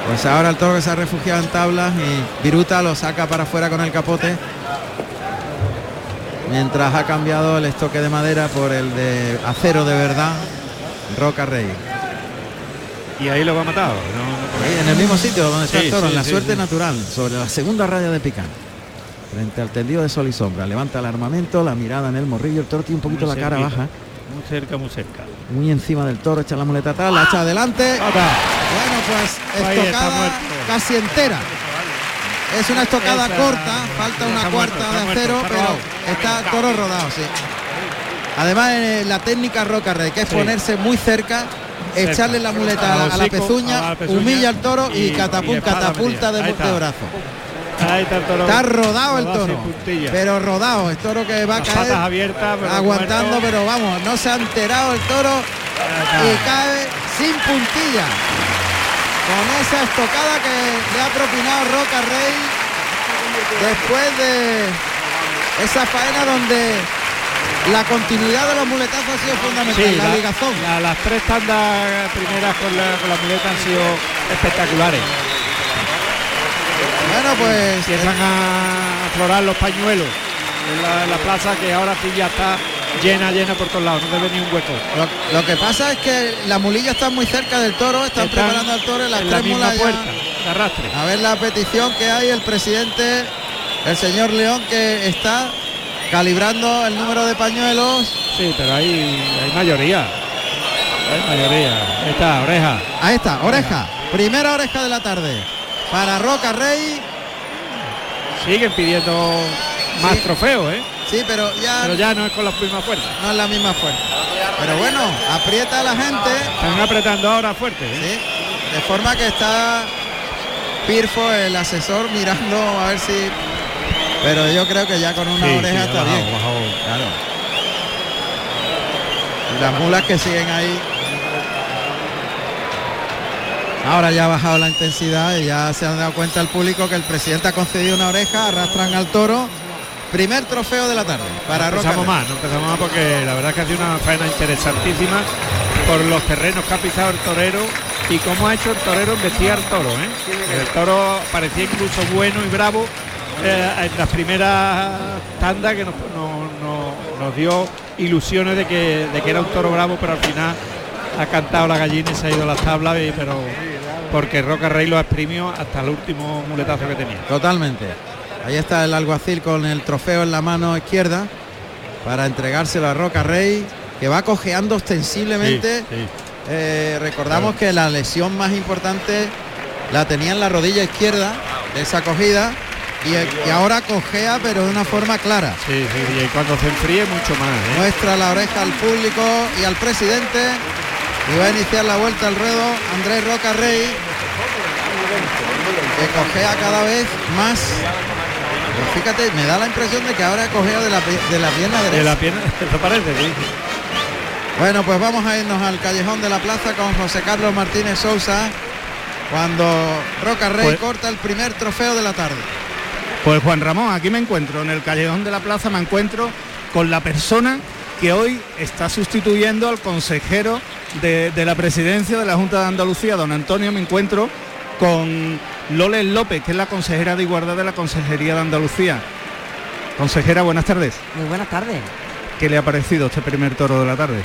Pues ahora el toro que se ha refugiado en tablas y Viruta lo saca para afuera con el capote. Mientras ha cambiado el estoque de madera por el de acero de verdad, Roca Rey y ahí lo va matado. En el mismo sitio donde está el toro, en la suerte natural, sobre la segunda raya de Picán. Frente al tendido de sol y sombra. Levanta el armamento, la mirada en el morrillo, el toro tiene un poquito la cara baja. Muy cerca, muy cerca. Muy encima del toro, echa la muleta atrás, la echa adelante. Bueno, pues estocada casi entera. Es una estocada corta, falta una cuarta de acero, pero está toro rodado, sí. Además, la técnica Roca que es ponerse muy cerca echarle la muleta a, la pezuña, humilla al toro y, catapulta de, brazo. está, rodado el toro. Pero rodado, el toro que va a caer. abiertas, aguantando, pero vamos, no se ha enterado el toro y cae sin puntilla. Con esa estocada que le ha propinado Roca Rey después de esa faena donde la continuidad de los muletazos ha sido fundamental, la, ligazón. las tres tandas primeras con la, con la muleta han sido espectaculares. Bueno, pues empiezan a aflorar los pañuelos en la, plaza que ahora sí ya está llena, llena por todos lados, no debe ni un hueco. Lo, que pasa es que la mulilla está muy cerca del toro, están, preparando al toro en las tres la puerta, arrastre. A ver la petición que hay el presidente, el señor León, que está calibrando el número de pañuelos. Sí, pero hay, hay mayoría. Hay mayoría. Ahí está, oreja. Ahí está, oreja. Primera oreja de la tarde para Roca Rey. Siguen pidiendo más trofeos, ¿eh? Sí, pero ya. Pero ya no es con la misma fuerza. No es la misma fuerza. Pero bueno, aprieta a la gente. Están apretando ahora fuerte. ¿eh? Sí. De forma que está Pirfo, el asesor, mirando a ver si. Pero yo creo que ya con una oreja está bien. Claro. Y las mulas que siguen ahí. Ahora ya ha bajado la intensidad y ya se han dado cuenta el público que el presidente ha concedido una oreja, arrastran al toro. Primer trofeo de la tarde para no empezamos más, no empezamos más porque la verdad es que ha sido una faena interesantísima por los terrenos que ha pisado el torero y cómo ha hecho el torero investigar al toro. ¿eh? El toro parecía incluso bueno y bravo eh, en la primera tanda que nos, nos, dio ilusiones de que, de que era un toro bravo, pero al final ha cantado la gallina y se ha ido a las tablas, pero porque Roca Rey lo exprimió hasta el último muletazo que tenía. Totalmente. Ahí está el alguacil con el trofeo en la mano izquierda para entregárselo a Roca Rey, que va cojeando ostensiblemente. Eh, recordamos que la lesión más importante la tenía en la rodilla izquierda de esa cogida y, ahora cojea pero de una forma clara. Sí, sí, y cuando se enfríe mucho más. ¿eh? Muestra la oreja al público y al presidente y va a iniciar la vuelta al ruedo Andrés Roca Rey, que cojea cada vez más. Pues fíjate, me da la impresión de que ahora cogea de la, de la pierna derecha. De la pierna, eso parece, sí. Bueno, pues vamos a irnos al callejón de la plaza con José Carlos Martínez Sousa cuando Roca Rey pues- corta el primer trofeo de la tarde. Pues Juan Ramón, aquí me encuentro, en el callejón de la plaza me encuentro con la persona que hoy está sustituyendo al consejero de, la presidencia de la Junta de Andalucía, don Antonio, me encuentro con Loles López, que es la consejera de Igualdad de la Consejería de Andalucía. Consejera, buenas tardes. Muy buenas tardes. ¿Qué le ha parecido este primer toro de la tarde?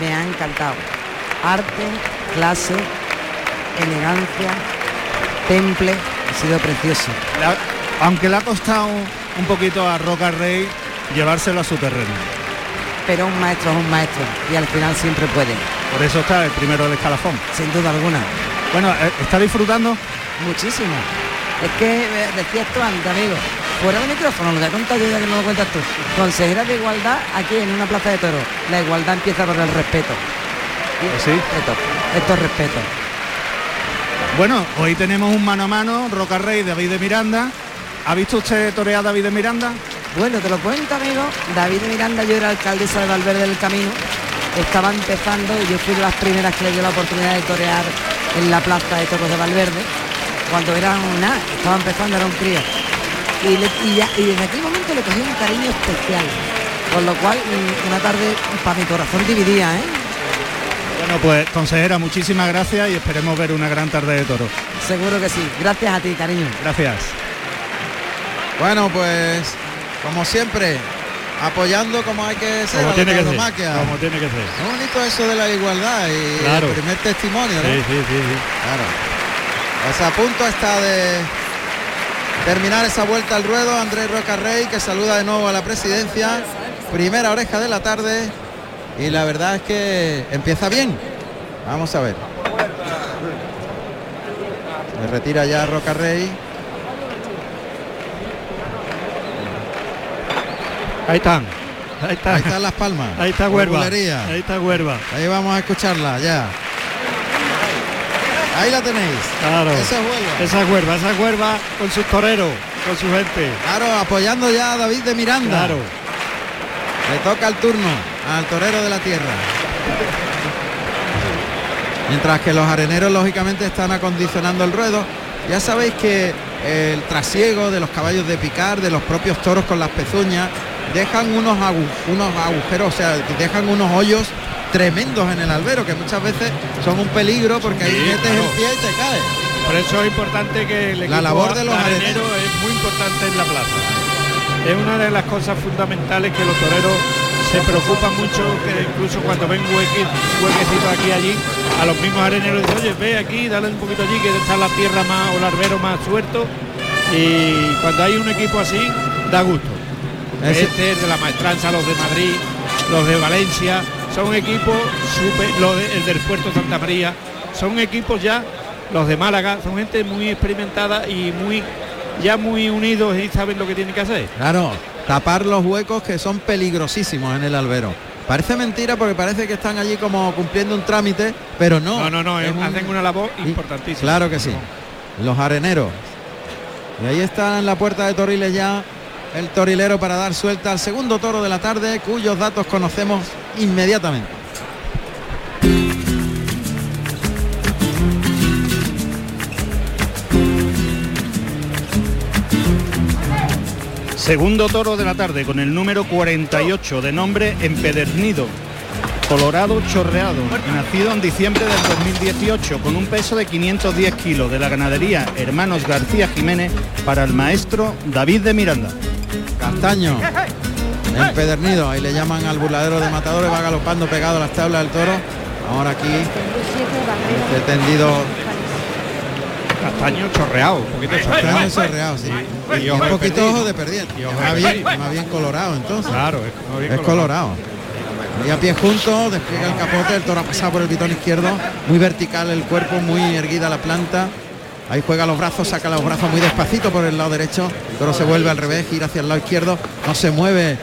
Me ha encantado. Arte, clase, elegancia, temple, ha sido precioso. Aunque le ha costado un poquito a Roca Rey llevárselo a su terreno pero un maestro es un maestro y al final siempre puede. Por eso está el primero del escalafón. Sin duda alguna. Bueno, eh, ¿está disfrutando? Muchísimo. Es que eh, decías tú antes, amigo, fuera de micrófono, lo contar yo ya que no lo cuentas tú. Consejera de igualdad aquí en una plaza de toros. La igualdad empieza por el respeto. ¿Sí? Respeto. Esto es respeto. Bueno, hoy tenemos un mano a mano, Roca Rey, David de Miranda. ¿Ha visto usted torear a David de Miranda? Bueno, te lo cuento, amigo. David Miranda, yo era alcaldesa de Valverde del Camino. Estaba empezando y yo fui de las primeras que le dio la oportunidad de torear en la plaza de toros de Valverde. Cuando era una, estaba empezando, era un crío. Y, desde aquel momento le cogí un cariño especial. Con lo cual, mm, una tarde para mi corazón dividía, ¿eh? Bueno, pues consejera, muchísimas gracias y esperemos ver una gran tarde de toros. Seguro que sí. Gracias a ti, cariño. Gracias. Bueno, pues como siempre, apoyando como hay que ser como tiene que ser, como tiene que ser. Es bonito eso de la igualdad y el primer testimonio, ¿no? Sí, sí, sí, sí. Claro. Pues a punto está de terminar esa vuelta al ruedo Andrés Roca Rey que saluda de nuevo a la presidencia. Primera oreja de la tarde y la verdad es que empieza bien. Vamos a ver. Se retira ya Roca Rey. Ahí están. Ahí, están. Ahí están las palmas. Ahí está Huerva. Ahí está Huerva. Ahí vamos a escucharla ya. Ahí la tenéis. Claro. Esa es. Esa Huerva, esa Huerva con sus toreros. con su gente. Claro, apoyando ya a David de Miranda. Claro. Le toca el turno al torero de la tierra. Mientras que los areneros lógicamente están acondicionando el ruedo. Ya sabéis que el trasiego de los caballos de picar, de los propios toros con las pezuñas, dejan unos, unos agujeros, o sea, dejan unos hoyos tremendos en el albero, que muchas veces son un peligro porque ahí metes el pie y te cae. Por eso es importante que la labor de los areneros es muy importante en la plaza. Es una de las cosas fundamentales que los toreros se preocupan mucho, que incluso cuando ven huequecitos aquí y allí, a los mismos areneros dicen, oye, ve aquí, dale un poquito allí, que está la tierra más o el albero más suelto. Y cuando hay un equipo así, da gusto. Este es de la maestranza, los de Madrid, los de Valencia, son equipos super, los el del Puerto Santa María, son equipos ya, los de Málaga, son gente muy experimentada y muy ya muy unidos y saben lo que tienen que hacer. Claro, tapar los huecos que son peligrosísimos en el albero. Parece mentira porque parece que están allí como cumpliendo un trámite, pero no. No, no, no, hacen una labor importantísima. Claro que sí. Los areneros. Y ahí está en la puerta de Toriles ya el torilero para dar suelta al segundo toro de la tarde, cuyos datos conocemos inmediatamente. Segundo toro de la tarde con el número 48 de nombre Empedernido, colorado chorreado, nacido en diciembre del 2018 con un peso de 510 kilos de la ganadería Hermanos García Jiménez para el maestro David de Miranda. Castaño, empedernido, ahí le llaman al burladero de matadores, va galopando pegado a las tablas del toro. Ahora aquí, este tendido castaño chorreado, un poquito chorreado. chorreado, sí. Y, un poquito ojo de perdiente. Más bien, más bien colorado entonces. Claro, es, colorado. Y a pie junto, despliega el capote, el toro ha pasado por el pitón izquierdo, muy vertical el cuerpo, muy erguida la planta. Ahí juega los brazos, saca los brazos muy despacito por el lado derecho. El toro se vuelve al revés, gira hacia el lado izquierdo. No se mueve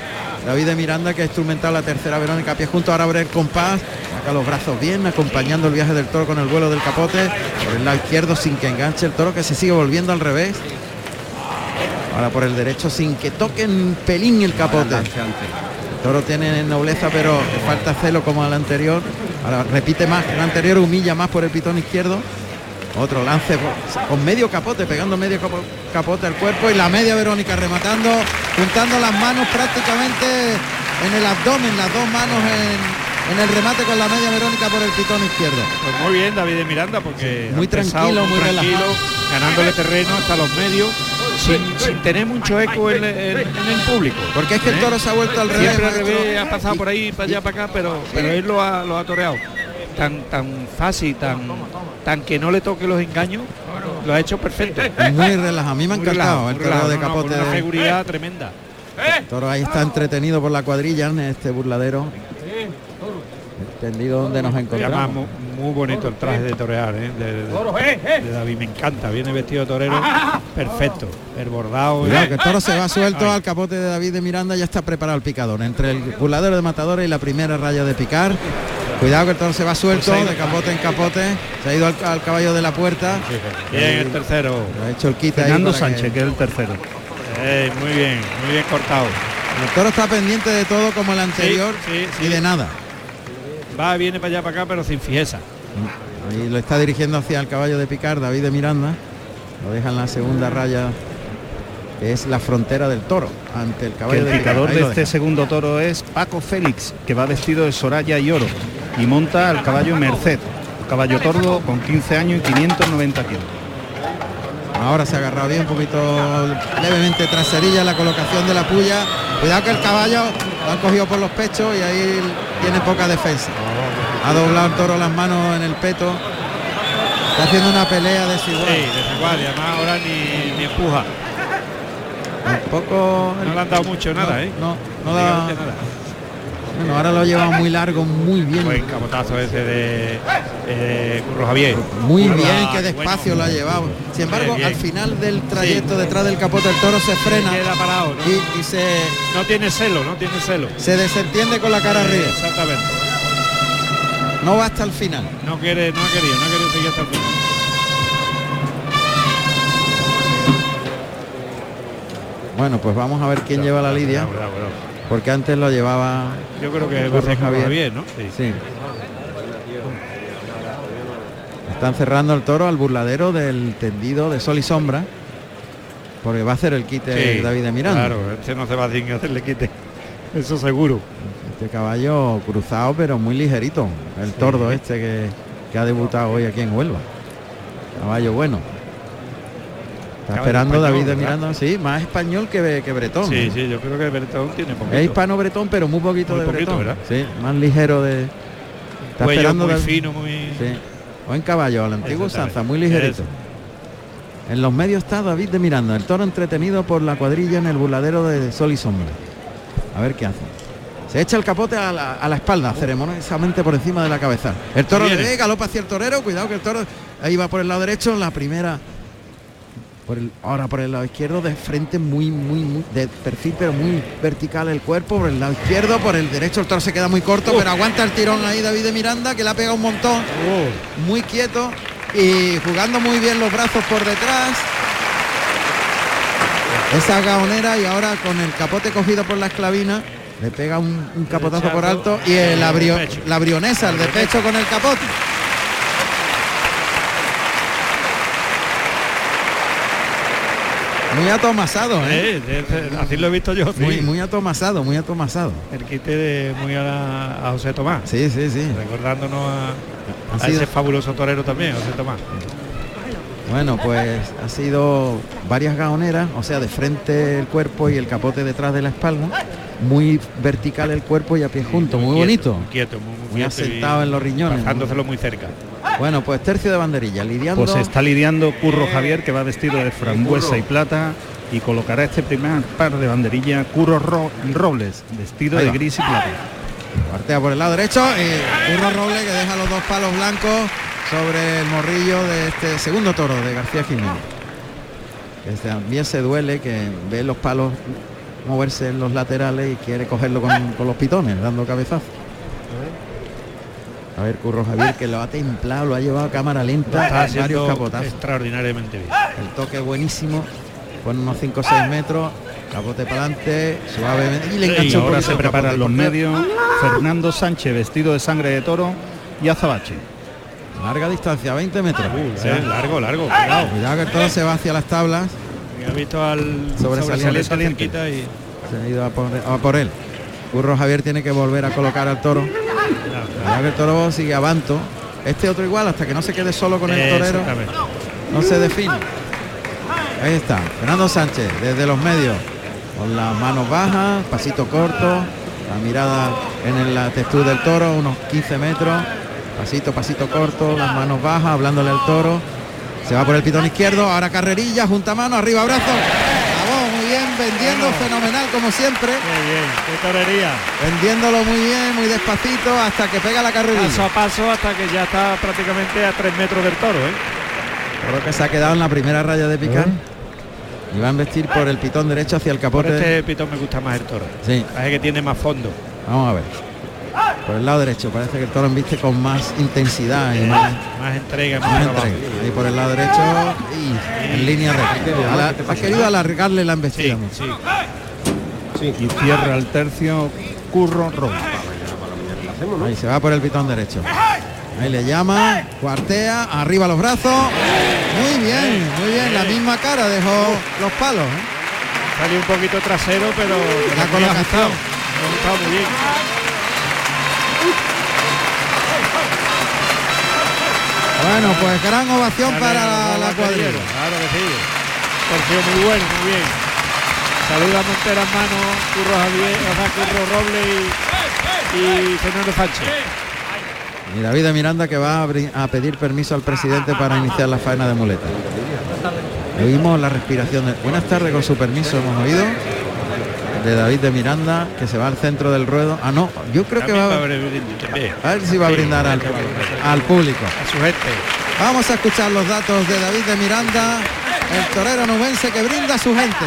David de Miranda que ha instrumentado la tercera Verónica a pie junto. Ahora abre el compás, saca los brazos bien, acompañando el viaje del toro con el vuelo del capote. Por el lado izquierdo sin que enganche el toro que se sigue volviendo al revés. Ahora por el derecho sin que toque un pelín el capote. El toro tiene nobleza pero falta celo como al anterior. Ahora repite más el anterior, humilla más por el pitón izquierdo. Otro lance con medio capote, pegando medio capote al cuerpo y la media Verónica rematando, juntando las manos prácticamente en el abdomen, las dos manos en, el remate con la media Verónica por el pitón izquierdo. Pues muy bien David de Miranda porque muy tranquilo, muy, tranquilo, ganándole terreno hasta los medios. Sin, tener mucho eco en, el público. Porque es que el ¿Eh? toro se ha vuelto al revés. Siempre al revés, ha pasado por ahí, para allá, para acá, pero, pero él lo ha, lo ha toreado tan tan fácil, tan tan que no le toque los engaños, lo ha hecho perfecto. Muy relajado, a mí me ha encantado el toro de capote. una seguridad tremenda. El toro ahí está entretenido por la cuadrilla en este burladero. Extendido donde nos encontramos. Muy, bonito el traje de torear, ¿eh? de, David, me encanta, viene vestido de torero, perfecto, el bordado. Cuidado, que el toro se va suelto al capote de David de Miranda, ya está preparado el picador, entre el burladero de matadores y la primera raya de picar. Cuidado que el toro se va suelto, de capote en capote. Se ha ido al, caballo de la puerta. Bien, el tercero. Ha hecho el quita Fernando Sánchez, que... es el tercero. muy bien, muy bien cortado. El toro está pendiente de todo como el anterior y de nada. Va, viene para allá, para acá, pero sin fijeza. Y lo está dirigiendo hacia el caballo de picar, David de Miranda. Lo deja en la segunda raya es la frontera del toro ante el caballo el picador de este segundo toro es Paco Félix que va vestido de soraya y oro y monta al caballo Merced, caballo tordo con 15 años y 590 kilos. Ahora se ha agarrado bien, un poquito levemente traserilla la colocación de la puya. Cuidado que el caballo lo han cogido por los pechos y ahí tiene poca defensa. Ha doblado el toro las manos en el peto. Está haciendo una pelea desigual. Sí, desigual y además ahora ni, ni empuja. Un poco. No le han dado mucho nada, ¿eh? No, no da. Bueno, ahora lo lleva muy largo, muy bien. Buen capotazo ese de eh, Curro Javier. Muy bien, que despacio lo ha llevado. Sin embargo, al final del trayecto detrás del capote del toro se frena. Queda parado, y, se. No tiene celo, no tiene celo. Se desentiende con la cara arriba. Exactamente. No va hasta el final. No quiere, no ha querido, no ha querido seguir hasta el final. Bueno, pues vamos a ver quién lleva la lidia. Porque antes lo llevaba. Yo creo que Javier. Javier, ¿no? sí. Están cerrando el toro al burladero del tendido de sol y sombra. Porque va a hacer el quite David de Miranda. Claro, este no se va a hacerle quite. Eso seguro. Este caballo cruzado pero muy ligerito. El tordo este que, ha debutado hoy aquí en Huelva. Caballo bueno. Está esperando David de Miranda, sí, más español que, que Bretón. Sí, sí, yo creo que Bretón tiene poquito. Es hispano Bretón, pero muy poquito de Bretón. Sí, más ligero de. Está esperando muy fino, muy. Sí. Buen caballo, al antiguo Sanza, muy ligerito. En los medios está David de Miranda, el toro entretenido por la cuadrilla en el burladero de Sol y Sombra. A ver qué hace. Se echa el capote a la, espalda, ceremoniosamente por encima de la cabeza. El toro de ve, galopa hacia el torero, cuidado que el toro ahí va por el lado derecho, la primera ahora por el lado izquierdo de frente muy muy muy de perfil pero muy vertical el cuerpo por el lado izquierdo por el derecho el toro se queda muy corto pero aguanta el tirón ahí David de Miranda que le ha pegado un montón. Muy quieto y jugando muy bien los brazos por detrás. Esa gaonera y ahora con el capote cogido por la esclavina le pega un, capotazo por alto y el abrió la brionesa el de pecho. con el capote Muy atomasado, ¿eh? así lo he visto yo. Muy, muy atomasado, muy atomasado. El quite de muy a, a, José Tomás. Sí, sí, sí. Recordándonos a, ese fabuloso torero también, José Tomás. Bueno, pues ha sido varias gaoneras, o sea, de frente el cuerpo y el capote detrás de la espalda. Muy vertical el cuerpo y a pie junto, muy, bonito. Muy quieto, muy, asentado en los riñones. Bajándoselo muy cerca. Bueno, pues tercio de banderilla, lidiando. Pues está lidiando Curro Javier, que va vestido de frambuesa y plata, y colocará este primer par de banderilla Curro Robles, vestido de gris y plata. Partea por el lado derecho y Curro Robles que deja los dos palos blancos sobre el morrillo de este segundo toro de García Jiménez. Que también se duele, que ve los palos moverse en los laterales y quiere cogerlo con, con los pitones, dando cabezazos. A ver, Curro Javier que lo ha templado, lo ha llevado a cámara lenta, Está capotazos. Extraordinariamente bien. El toque buenísimo, con unos 5 o 6 metros, capote para adelante, suavemente. Y le engancha ahora se preparan los medios. Fernando Sánchez vestido de sangre de toro y Azabache. Larga distancia, 20 metros. largo, largo. Cuidado. cuidado que todo se va hacia las tablas. ha visto al sobresaliente, y se ha ido a por él. Curro Javier tiene que volver a colocar al toro ya que el toro sigue avanto. Este otro igual, hasta que no se quede solo con el torero, no se define. Ahí está, Fernando Sánchez, desde los medios, con las manos bajas, pasito corto, la mirada en la textura del toro, unos 15 metros, pasito, pasito corto, las manos bajas, hablándole al toro. Se va por el pitón izquierdo, ahora carrerilla, junta mano, arriba brazo vendiendo fenomenal como siempre. Muy bien, qué torería. Vendiéndolo muy bien, muy despacito, hasta que pega la carrera. Paso a paso hasta que ya está prácticamente a tres metros del toro, ¿eh? Creo que se ha quedado en la primera raya de picar. Y va a investir por el pitón derecho hacia el capote. Por este pitón me gusta más el toro. Sí. Parece que tiene más fondo. Vamos a ver por el lado derecho. Parece que el toro viste con más intensidad y más, entrega, más, entrega. Y por el lado derecho y en línea recta. Ha querido alargarle la embestida. Sí, Y cierra el tercio Curro Rojo. Ahí se va por el pitón derecho. Ahí le llama, cuartea, arriba los brazos. Muy bien, muy bien. La misma cara dejó los palos. ¿eh? Salió un poquito trasero, pero la colocación. muy bien. Bueno, pues gran ovación para la, cuadrilla. Claro que sí. Torció muy bueno, muy bien. Saluda a Montera Mano, Curro Javier, Curro Roble y, Fernando Sánchez. Y David de Miranda que va a, pedir permiso al presidente para iniciar la faena de muleta. Oímos la respiración. De... Buenas tardes, con su permiso hemos oído de David de Miranda que se va al centro del ruedo. Ah, no, yo creo que va a, a ver si va a brindar al, al público. A su gente. Vamos a escuchar los datos de David de Miranda, el torero nubense que brinda a su gente.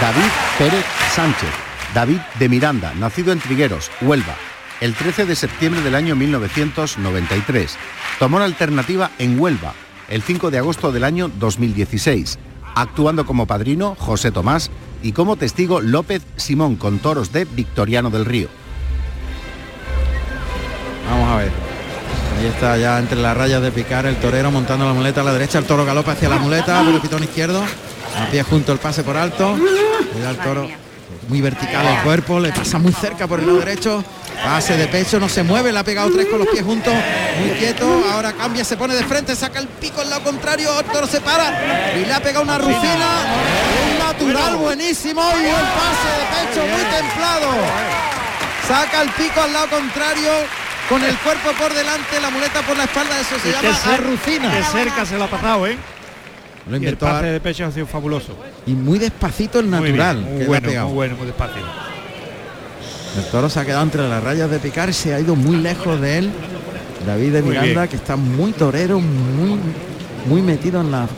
David Pérez Sánchez, David de Miranda, nacido en Trigueros, Huelva, el 13 de septiembre del año 1993. Tomó la alternativa en Huelva, el 5 de agosto del año 2016, actuando como padrino José Tomás y como testigo López Simón con toros de Victoriano del Río. Vamos a ver. Ahí está ya entre las rayas de picar el torero montando la muleta a la derecha, el toro galopa hacia la muleta, el pitón izquierdo, a pie junto el pase por alto, el toro muy vertical el cuerpo, le pasa muy cerca por el lado derecho, pase de pecho, no se mueve, le ha pegado tres con los pies juntos, muy quieto, ahora cambia, se pone de frente, saca el pico al lado contrario, toro se para y le ha pegado una rufina, un natural buenísimo y el pase de pecho muy templado. Saca el pico al lado contrario, con el cuerpo por delante, la muleta por la espalda, eso se llama arrucina. De cerca se lo ha pasado, ¿eh? Lo el pase de pecho ha sido fabuloso. Y muy despacito el natural. Muy, bueno, muy bueno, muy despacio. El toro se ha quedado entre las rayas de picar, se ha ido muy lejos de él. David de Miranda, que está muy torero, muy, muy metido en la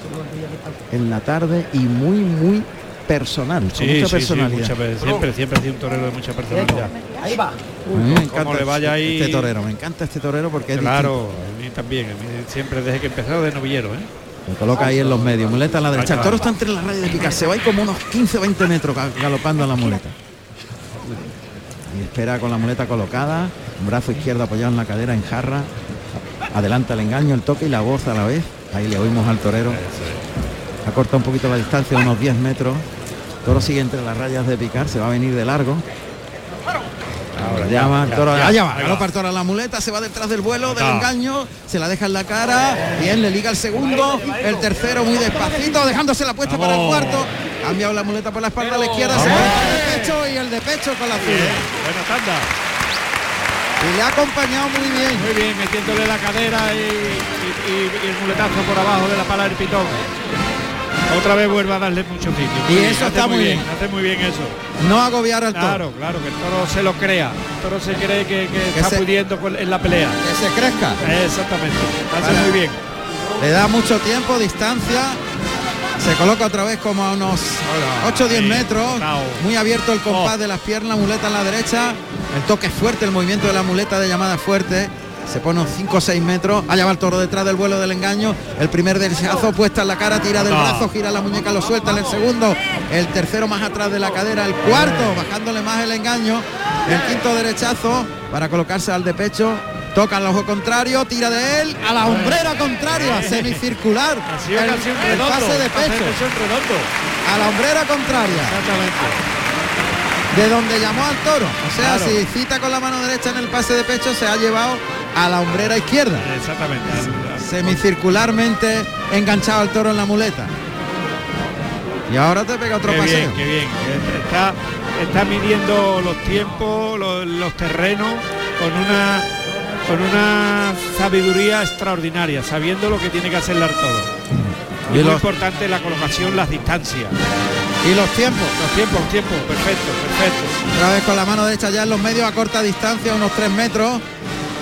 en la tarde y muy, muy personal, con mucha personalidad. siempre, siempre ha sido un torero de mucha personalidad. Ahí va. me encanta le vaya ahí... este torero, me encanta este torero porque claro, a mí también, siempre desde que empezó de novillero, ¿eh? Me coloca ahí en los medios, muleta a la derecha. El toro está entre las rayas de picar, se va ahí como unos 15 20 metros galopando a la muleta. Espera con la muleta colocada, un brazo izquierdo apoyado en la cadera en jarra. Adelanta el engaño, el toque y la voz a la vez. Ahí le oímos al torero. Ha cortado un poquito la distancia, unos 10 metros. toro sigue entre las rayas de picar, se va a venir de largo. Ahora llama, el toro, galopa el toro a la muleta, se va detrás del vuelo, del engaño, se la deja en la cara, bien, le liga el segundo, el tercero muy despacito, dejándose la puesta para el cuarto, ha cambiado la muleta por la espalda a la izquierda, se va el pecho y el de pecho con la zurda. Buena tanda. Y le ha acompañado muy bien. Muy bien, metiéndole la cadera y, el muletazo por abajo de la pala del pitón. Otra vez vuelve a darle mucho sitio. Y eso está muy bien. Hace muy bien eso. No agobiar al toro. Claro, claro, que el toro se lo crea. El toro se cree que, está pudiendo en la pelea. Que se crezca. Exactamente. Hace muy bien. Le da mucho tiempo, distancia. Se coloca otra vez como a unos 8 o 10 metros. Muy abierto el compás oh. de las piernas, muleta en la derecha. El toque fuerte, el movimiento de la muleta de llamada fuerte. Se pone 5 o 6 metros, allá va el toro detrás del vuelo del engaño, el primer derechazo puesta en la cara, tira del brazo, gira la muñeca, lo suelta en el segundo, el tercero más atrás de la cadera, el cuarto, bajándole más el engaño, el quinto derechazo para colocarse al de pecho, toca el ojo contrario, tira de él a la hombrera contraria, semicircular, el, pase de pecho, a la hombrera contraria. De donde llamó al toro. O sea, si cita con la mano derecha en el pase de pecho, se ha llevado a la hombrera izquierda. Exactamente. Semicircularmente enganchado al toro en la muleta. Y ahora te pega otro qué paseo. Bien, qué bien. Está, está midiendo los tiempos, los, terrenos con una con una sabiduría extraordinaria, sabiendo lo que tiene que hacer el toro. Y, es importante la colocación, las distancias. Y los tiempos. Los tiempos, los tiempos, perfecto, perfecto. Otra vez con la mano derecha ya en los medios a corta distancia, unos tres metros.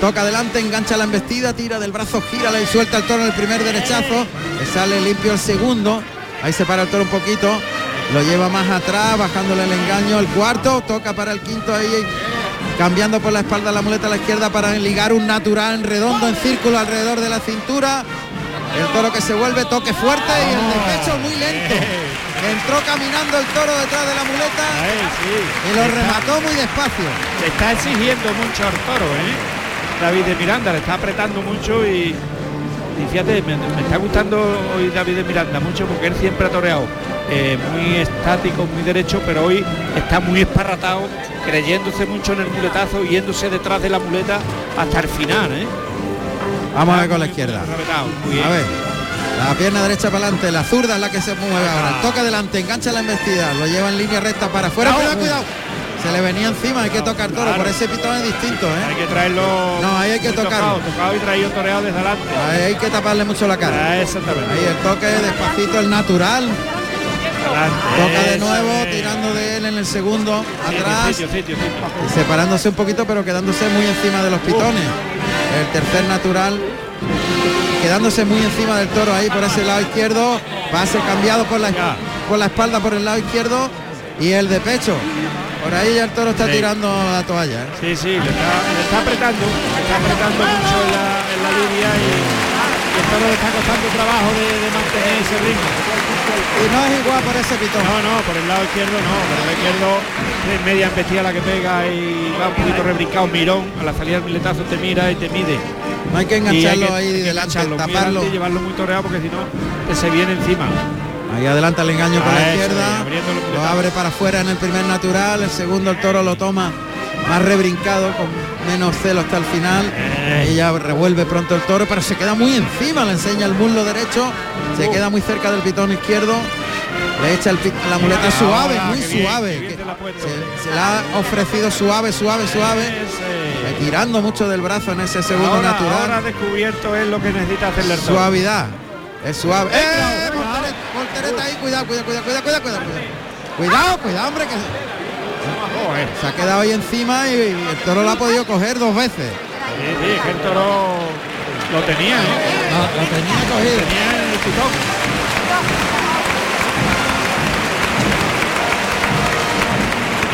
Toca adelante, engancha la embestida, tira del brazo, gira y suelta el toro en el primer derechazo. Le sale limpio el segundo. Ahí se para el toro un poquito. Lo lleva más atrás, bajándole el engaño. El cuarto, toca para el quinto ahí. Cambiando por la espalda la muleta a la izquierda para ligar un natural en redondo en círculo alrededor de la cintura. El toro que se vuelve toque fuerte y el de pecho muy lento. Entró caminando el toro detrás de la muleta y lo remató muy despacio. Se está exigiendo mucho al toro, ¿eh? David de Miranda, le está apretando mucho y, fíjate, me, está gustando hoy David de Miranda mucho porque él siempre ha toreado eh, muy estático, muy derecho, pero hoy está muy esparratado, creyéndose mucho en el muletazo, yéndose detrás de la muleta hasta el final. ¿eh? Vamos a ver con la izquierda. A ver. La pierna derecha para adelante, la zurda es la que se mueve ahora. Toca adelante, engancha la embestida, lo lleva en línea recta para afuera. Cuidado, cuidado. Se le venía encima, hay que tocar toro, por ese pitón es distinto, ¿eh? Hay que traerlo. No, ahí hay que tocarlo. Tocado, y traído toreado desde adelante. Ahí hay que taparle mucho la cara. Ah, exactamente. Ahí el toque despacito, el natural. Toca de nuevo, tirando de él en el segundo, atrás. separándose un poquito, pero quedándose muy encima de los pitones. El tercer natural quedándose muy encima del toro ahí por ese lado izquierdo. Pase cambiado por la, por la espalda por el lado izquierdo. Y el de pecho por ahí ya el toro está tirando la toalla. ¿eh? Sí, sí, le está, apretando, está apretando mucho en la, línea y, le está costando trabajo de, mantener ese ritmo. Y no es igual por ese pitón. No, no, por el lado izquierdo no, por el lado izquierdo es media embestida la que pega y va un poquito rebrincado, mirón, a la salida del miletazo te mira y te mide. No hay que engancharlo ahí delante, taparlo. Y llevarlo muy toreado porque si no se viene encima. Ahí adelanta el engaño con la izquierda, lo abre para afuera en el primer natural, el segundo el toro lo toma más rebrincado, con menos celo hasta el final. Ella revuelve pronto el toro, pero se queda muy encima, le enseña el muslo derecho, se queda muy cerca del pitón izquierdo. Le echa la muleta suave, muy suave. se, la ha ofrecido suave, suave, suave. Tirando mucho del brazo en ese segundo natural. Ahora descubierto es lo que necesita hacerle el Suavidad. Es suave. ¡Eh! Voltereta ahí, cuidado, cuidado, cuidado, cuidado, cuidado, cuidado. Cuidado, cuidado, hombre, que se ha quedado ahí encima y, el toro lo ha podido coger dos veces. Sí, sí, es que el toro lo tenía, ¿eh? lo, tenía cogido. tenía el pitón.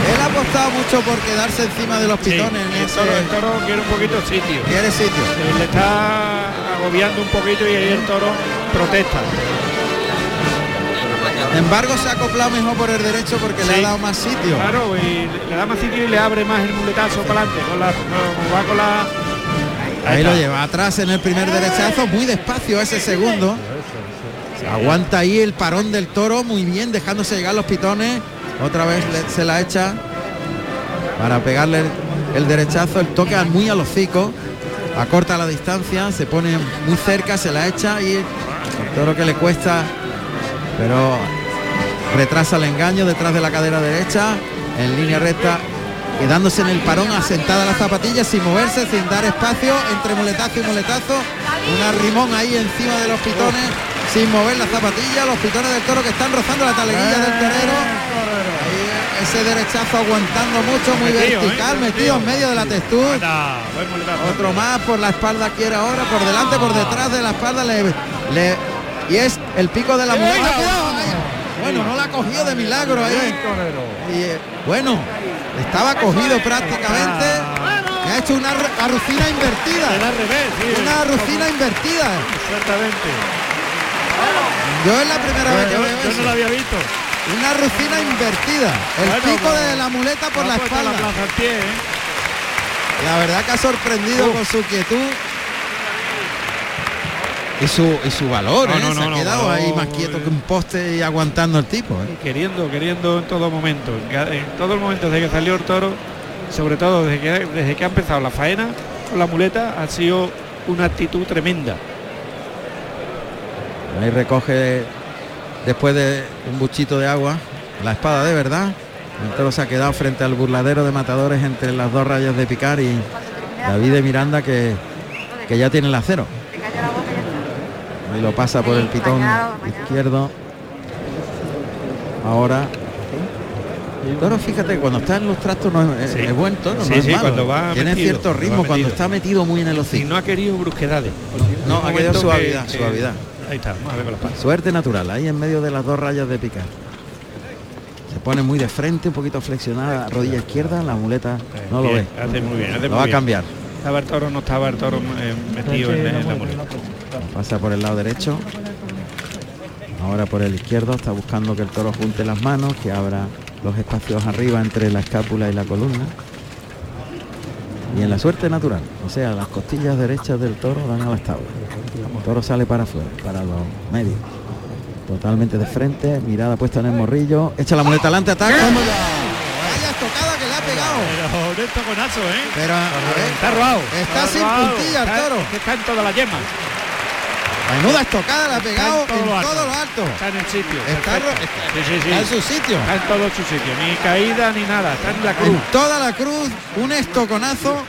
Él ha apostado mucho por quedarse encima de los pitones. el, toro, el, toro, quiere un poquito sitio. Quiere sitio. le está agobiando un poquito y ahí el toro protesta. Embargo, se ha acoplado mejor por el derecho porque le ha dado más sitio. Claro, y le da más sitio y le abre más el muletazo para adelante. Con la, va con la... Ahí, lo lleva atrás en el primer derechazo, muy despacio ese segundo. Se aguanta ahí el parón del toro muy bien, dejándose llegar los pitones. Otra vez se la echa para pegarle el, derechazo, el toque muy al hocico, acorta la distancia, se pone muy cerca, se la echa y el toro que le cuesta, pero retrasa el engaño detrás de la cadera derecha, en línea recta, quedándose en el parón, asentada la zapatilla, sin moverse, sin dar espacio, entre muletazo y muletazo, una rimón ahí encima de los pitones, sin mover la zapatilla, los pitones del toro que están rozando la taleguilla del torero. ese derechazo aguantando mucho, muy vertical, metido, en medio de la textura. Otro más por la espalda quiere ahora, por delante, por detrás de la espalda, le, y es el pico de la muleta. Bueno, no la cogió de milagro ahí. Y, eh, bueno, estaba cogido prácticamente. Me ha hecho una arrucina invertida. una arrucina invertida. Exactamente. Yo es la primera vez que veo Yo no lo había visto. Una rucina invertida. El pico de la muleta por la espalda. La, ¿eh? la verdad que ha sorprendido con su quietud y su, y su valor, ¿eh? se ha quedado ahí más quieto que un poste y aguantando el tipo. ¿eh? Queriendo, queriendo en todo momento. En, todo el momento desde que salió el toro, sobre todo desde que, desde que ha empezado la faena con la muleta, ha sido una actitud tremenda. Ahí recoge después de un buchito de agua la espada de verdad. El toro se ha quedado frente al burladero de matadores entre las dos rayas de picar y David de Miranda que, que ya tiene el acero y lo pasa por el pitón izquierdo. Ahora. El toro, fíjate, cuando está en los trastos no es, es buen tono, Cuando va Tiene cierto ritmo cuando está metido muy en el hocico. Y no ha querido brusquedades. No, ha querido suavidad, suavidad. Ahí está, Suerte natural, ahí en medio de las dos rayas de picar. Se pone muy de frente, un poquito flexionada, rodilla izquierda, la muleta no lo ve. Hace muy bien, lo va a cambiar. Estaba el toro, no estaba el toro eh, metido en, en la muleta. Pasa por el lado derecho. Ahora por el izquierdo está buscando que el toro junte las manos, que abra los espacios arriba entre la escápula y la columna. Y en la suerte natural, o sea, las costillas derechas del toro dan a la establa. El toro sale para afuera, para los medios. Totalmente de frente, mirada puesta en el morrillo, echa la muleta adelante, ataca. Vaya estocada que le ha pegado. Pero un toconazo, ¿eh? Pero está robado. Está, sin puntilla el toro. Está en toda la yema. Menuda estocada la ha pegado en todo, lo, alto. Está en el sitio. Está, en su sitio. Está en todo su sitio. Ni caída ni nada. Está en la cruz. En toda la cruz, un estoconazo.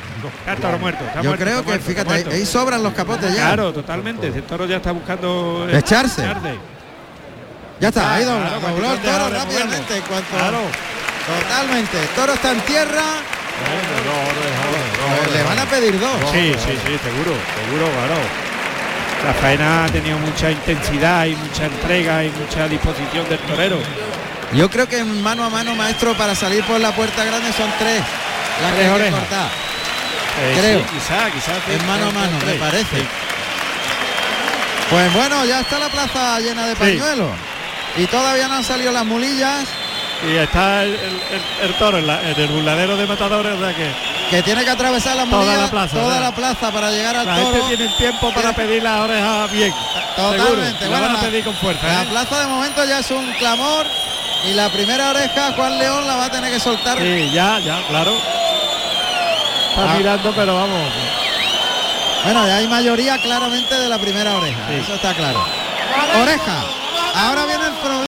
Está el muerto. Yo creo que, fíjate, ahí sobran los capotes ya. Claro, totalmente. El toro ya está buscando... Echarse. Ya está, ahí dobló, dobló el toro rápidamente. Claro. Totalmente. El toro está en tierra. Le van a pedir dos. Sí, sí, sí, seguro, seguro, claro. La faena ha tenido mucha intensidad y mucha entrega y mucha disposición del torero. Yo creo que en mano a mano, maestro, para salir por la puerta grande son tres. Las tres orejas. Eh, creo. quizá, quizá. En mano a mano, me parece. Pues bueno, ya está la plaza llena de pañuelos. Y todavía no han salido las mulillas. Y está el, toro en, el burladero de matadores, o sea que que tiene que atravesar la toda la plaza, toda la plaza para llegar al la toro. gente tiene tiempo para pedir las orejas bien. Totalmente. van a pedir con fuerza. La ¿eh? plaza de momento ya es un clamor y la primera oreja Juan León la va a tener que soltar. Sí, ya, ya, claro. Está ah. mirando, pero vamos. Bueno, ya hay mayoría claramente de la primera oreja. Eso está claro. Oreja. Ahora viene